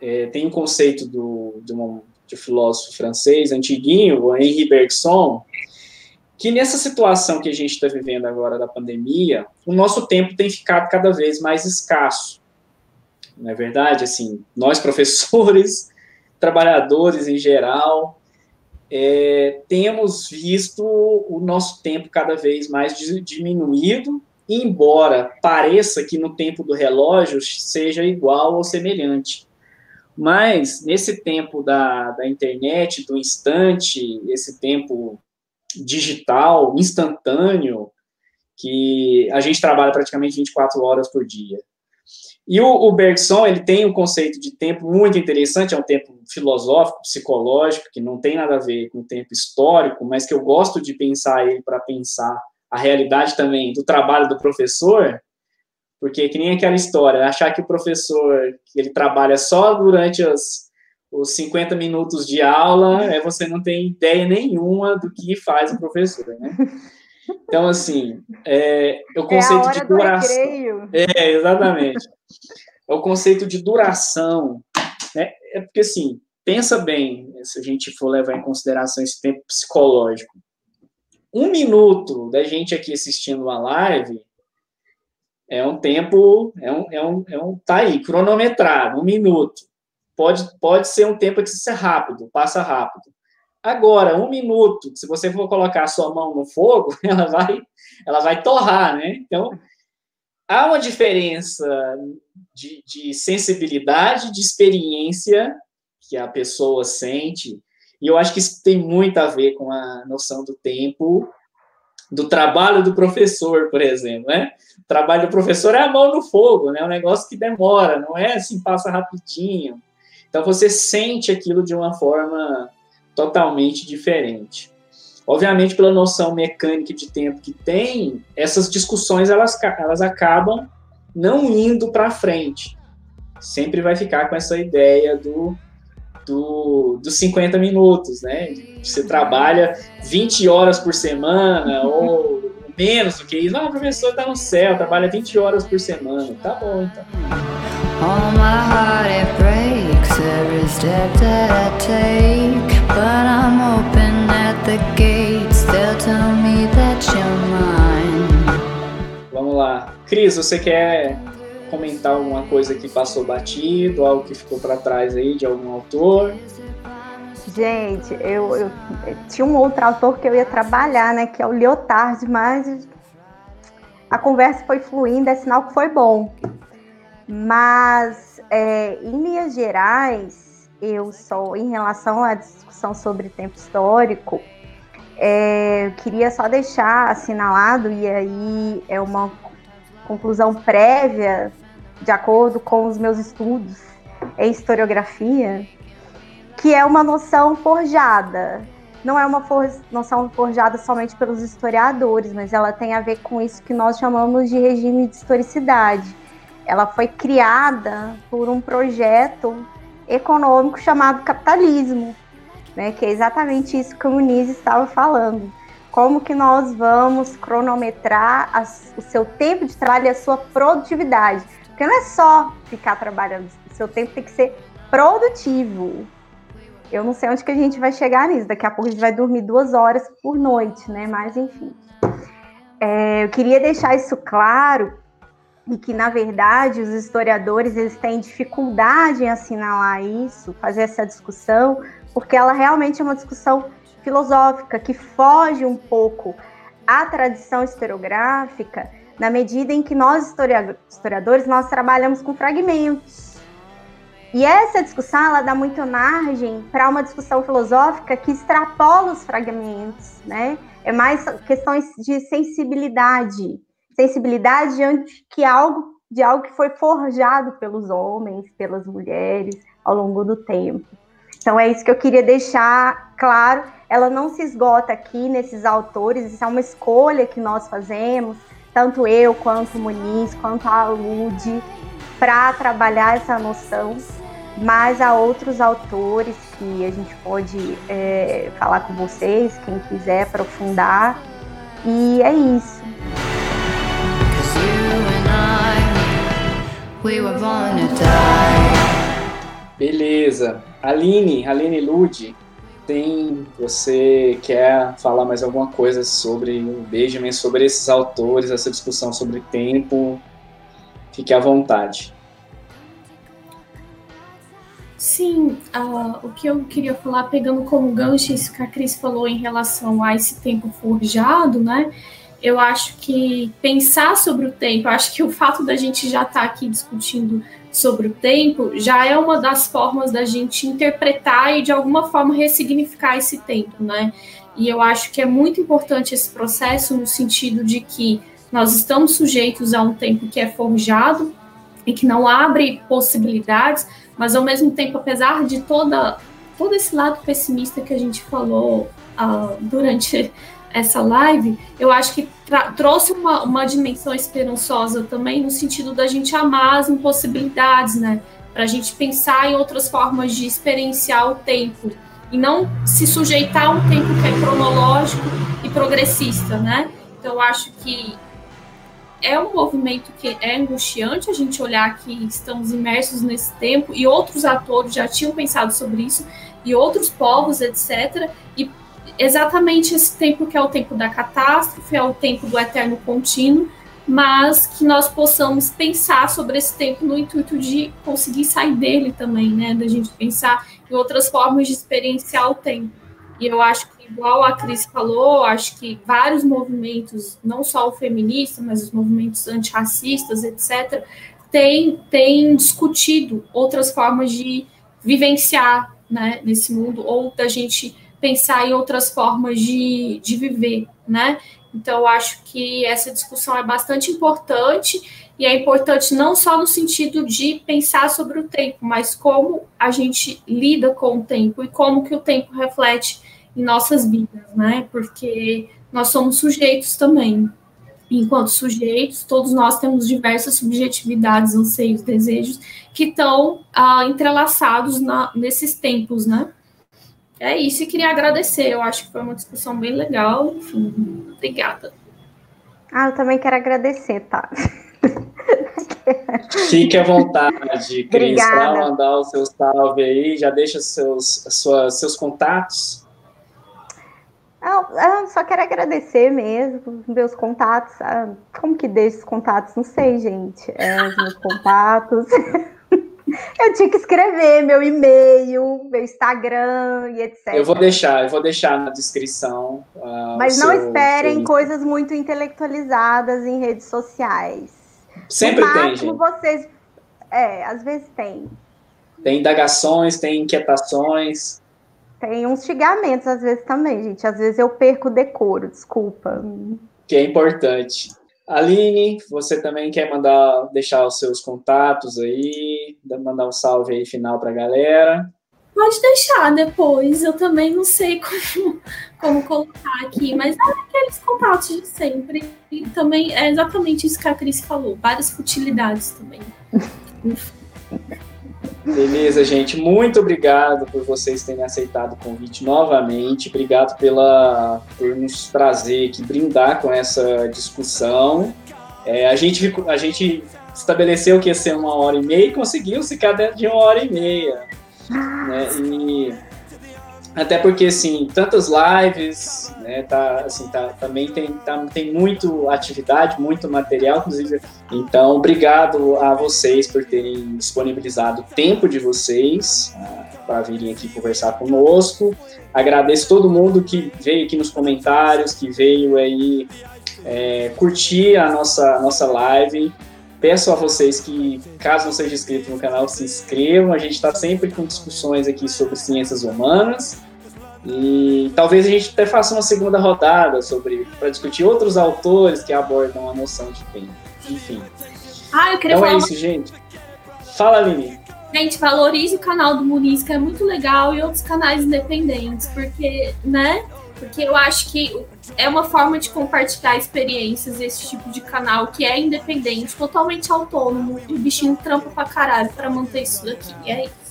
é, tem um conceito do, de, um, de um filósofo francês antiguinho, o Henri Bergson, que nessa situação que a gente está vivendo agora da pandemia, o nosso tempo tem ficado cada vez mais escasso. Não é verdade? Assim, nós professores trabalhadores em geral, é, temos visto o nosso tempo cada vez mais diminuído, embora pareça que no tempo do relógio seja igual ou semelhante. Mas nesse tempo da, da internet, do instante, esse tempo digital, instantâneo, que a gente trabalha praticamente 24 horas por dia. E o, o Bergson, ele tem um conceito de tempo muito interessante, é um tempo filosófico, psicológico, que não tem nada a ver com o tempo histórico, mas que eu gosto de pensar ele para pensar a realidade também do trabalho do professor, porque que nem aquela história, achar que o professor, ele trabalha só durante os, os 50 minutos de aula, é você não tem ideia nenhuma do que faz o professor, né? Então, assim, é, é o conceito é de duração. É, exatamente. É o conceito de duração. Né? É porque, assim, pensa bem, se a gente for levar em consideração esse tempo psicológico. Um minuto da gente aqui assistindo uma live é um tempo, é um, é um, é um tá aí, cronometrado, um minuto. Pode, pode ser um tempo que ser rápido, passa rápido. Agora, um minuto, se você for colocar a sua mão no fogo, ela vai, ela vai torrar, né? Então, há uma diferença de, de sensibilidade, de experiência que a pessoa sente, e eu acho que isso tem muito a ver com a noção do tempo, do trabalho do professor, por exemplo, né? O trabalho do professor é a mão no fogo, né? É um negócio que demora, não é assim, passa rapidinho. Então, você sente aquilo de uma forma totalmente diferente. Obviamente, pela noção mecânica de tempo que tem, essas discussões elas, elas acabam não indo para frente. Sempre vai ficar com essa ideia do, do, dos 50 minutos, né? Você trabalha 20 horas por semana ou menos do que isso. Ah, o professor está no céu, trabalha 20 horas por semana. Tá bom, então. Lá. Cris, você quer comentar alguma coisa que passou batido, algo que ficou para trás aí de algum autor? Gente, eu, eu, tinha um outro autor que eu ia trabalhar, né? Que é o Lyotard, mas a conversa foi fluindo, é sinal que foi bom. Mas, é, em linhas gerais, eu só, em relação à discussão sobre tempo histórico, é, eu queria só deixar assinalado, e aí é uma conclusão prévia, de acordo com os meus estudos em historiografia, que é uma noção forjada. Não é uma for noção forjada somente pelos historiadores, mas ela tem a ver com isso que nós chamamos de regime de historicidade. Ela foi criada por um projeto econômico chamado capitalismo, né, que é exatamente isso que o Muniz estava falando. Como que nós vamos cronometrar as, o seu tempo de trabalho e a sua produtividade? Porque não é só ficar trabalhando, o seu tempo tem que ser produtivo. Eu não sei onde que a gente vai chegar nisso. Daqui a pouco a gente vai dormir duas horas por noite, né? Mas enfim. É, eu queria deixar isso claro e que, na verdade, os historiadores eles têm dificuldade em assinalar isso, fazer essa discussão, porque ela realmente é uma discussão filosófica que foge um pouco à tradição historiográfica, na medida em que nós historiadores nós trabalhamos com fragmentos. E essa discussão ela dá muito margem para uma discussão filosófica que extrapola os fragmentos, né? É mais questões de sensibilidade, sensibilidade diante que algo de algo que foi forjado pelos homens, pelas mulheres ao longo do tempo. Então é isso que eu queria deixar claro. Ela não se esgota aqui nesses autores, isso é uma escolha que nós fazemos, tanto eu quanto o Muniz, quanto a Lude, para trabalhar essa noção. Mas há outros autores que a gente pode é, falar com vocês, quem quiser aprofundar. E é isso. Beleza. Aline, Aline Lude, tem, você quer falar mais alguma coisa sobre o Benjamin, sobre esses autores, essa discussão sobre tempo? Fique à vontade. Sim, uh, o que eu queria falar, pegando como gancho isso que a Cris falou em relação a esse tempo forjado, né? Eu acho que pensar sobre o tempo, acho que o fato da gente já estar tá aqui discutindo sobre o tempo já é uma das formas da gente interpretar e de alguma forma ressignificar esse tempo, né? E eu acho que é muito importante esse processo no sentido de que nós estamos sujeitos a um tempo que é forjado e que não abre possibilidades, mas ao mesmo tempo, apesar de toda todo esse lado pessimista que a gente falou uh, durante essa live, eu acho que trouxe uma, uma dimensão esperançosa também, no sentido da gente amar as impossibilidades, né? Para a gente pensar em outras formas de experienciar o tempo e não se sujeitar a um tempo que é cronológico e progressista, né? Então, eu acho que é um movimento que é angustiante a gente olhar que estamos imersos nesse tempo e outros atores já tinham pensado sobre isso e outros povos, etc. E exatamente esse tempo que é o tempo da catástrofe, é o tempo do eterno contínuo, mas que nós possamos pensar sobre esse tempo no intuito de conseguir sair dele também, né? Da gente pensar em outras formas de experienciar o tempo. E eu acho que, igual a Cris falou, acho que vários movimentos, não só o feminista, mas os movimentos antirracistas, etc., têm, têm discutido outras formas de vivenciar né, nesse mundo, ou da gente pensar em outras formas de, de viver, né? Então, eu acho que essa discussão é bastante importante e é importante não só no sentido de pensar sobre o tempo, mas como a gente lida com o tempo e como que o tempo reflete em nossas vidas, né? Porque nós somos sujeitos também. Enquanto sujeitos, todos nós temos diversas subjetividades, anseios, desejos que estão ah, entrelaçados na, nesses tempos, né? É isso, e queria agradecer. Eu acho que foi uma discussão bem legal. Enfim, obrigada. Ah, eu também quero agradecer, tá? Fique à vontade, Cris, para mandar o seu salve aí. Já deixa seus, suas, seus contatos. Eu, só quero agradecer mesmo meus contatos. Ah, como que deixa os contatos? Não sei, gente. É, os meus contatos. Eu tinha que escrever meu e-mail, meu Instagram e etc. Eu vou deixar, eu vou deixar na descrição. Uh, Mas não esperem seu... coisas muito intelectualizadas em redes sociais. Sempre no tem, gente. vocês É, às vezes tem. Tem indagações, tem inquietações. Tem uns xingamentos às vezes também, gente. Às vezes eu perco o decoro, desculpa. Que é importante. Aline, você também quer mandar, deixar os seus contatos aí, mandar um salve aí final para a galera? Pode deixar depois, eu também não sei como, como colocar aqui, mas é aqueles contatos de sempre. E também é exatamente isso que a Cris falou, várias futilidades também. Beleza, gente. Muito obrigado por vocês terem aceitado o convite novamente. Obrigado pela, por nos trazer aqui, brindar com essa discussão. É, a, gente, a gente estabeleceu que ia ser uma hora e meia e conseguiu ficar dentro de uma hora e meia. Né? E até porque, assim, tantas lives, né, tá, assim, tá, também tem, tá, tem muito atividade, muito material, inclusive. Então, obrigado a vocês por terem disponibilizado o tempo de vocês ah, para virem aqui conversar conosco. Agradeço todo mundo que veio aqui nos comentários, que veio aí é, curtir a nossa, a nossa live. Peço a vocês que, caso não seja inscrito no canal, se inscrevam. A gente está sempre com discussões aqui sobre ciências humanas. E talvez a gente até faça uma segunda rodada sobre para discutir outros autores que abordam a noção de tempo. Enfim. Ah, eu queria então falar é isso, uma... gente. Fala, Aline. Gente, valorize o canal do Muniz, que é muito legal, e outros canais independentes, porque, né? Porque eu acho que é uma forma de compartilhar experiências esse tipo de canal que é independente, totalmente autônomo, e o bichinho trampa pra caralho pra manter isso daqui. E é isso.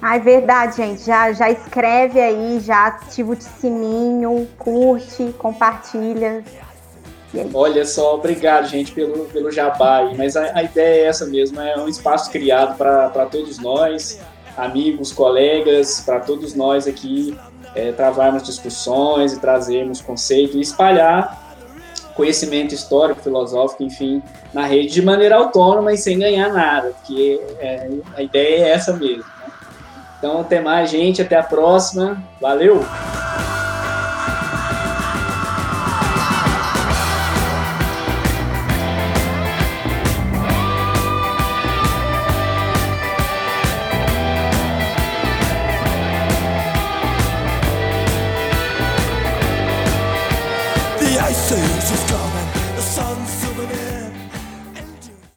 Ah, é verdade, gente. Já, já escreve aí, já ativa o sininho, curte, compartilha. Olha só, obrigado, gente, pelo, pelo jabá aí. Mas a, a ideia é essa mesmo: é um espaço criado para todos nós, amigos, colegas, para todos nós aqui é, travarmos discussões e trazermos conceitos e espalhar conhecimento histórico, filosófico, enfim, na rede de maneira autônoma e sem ganhar nada, porque é, a ideia é essa mesmo. Então, até mais, gente. Até a próxima. Valeu!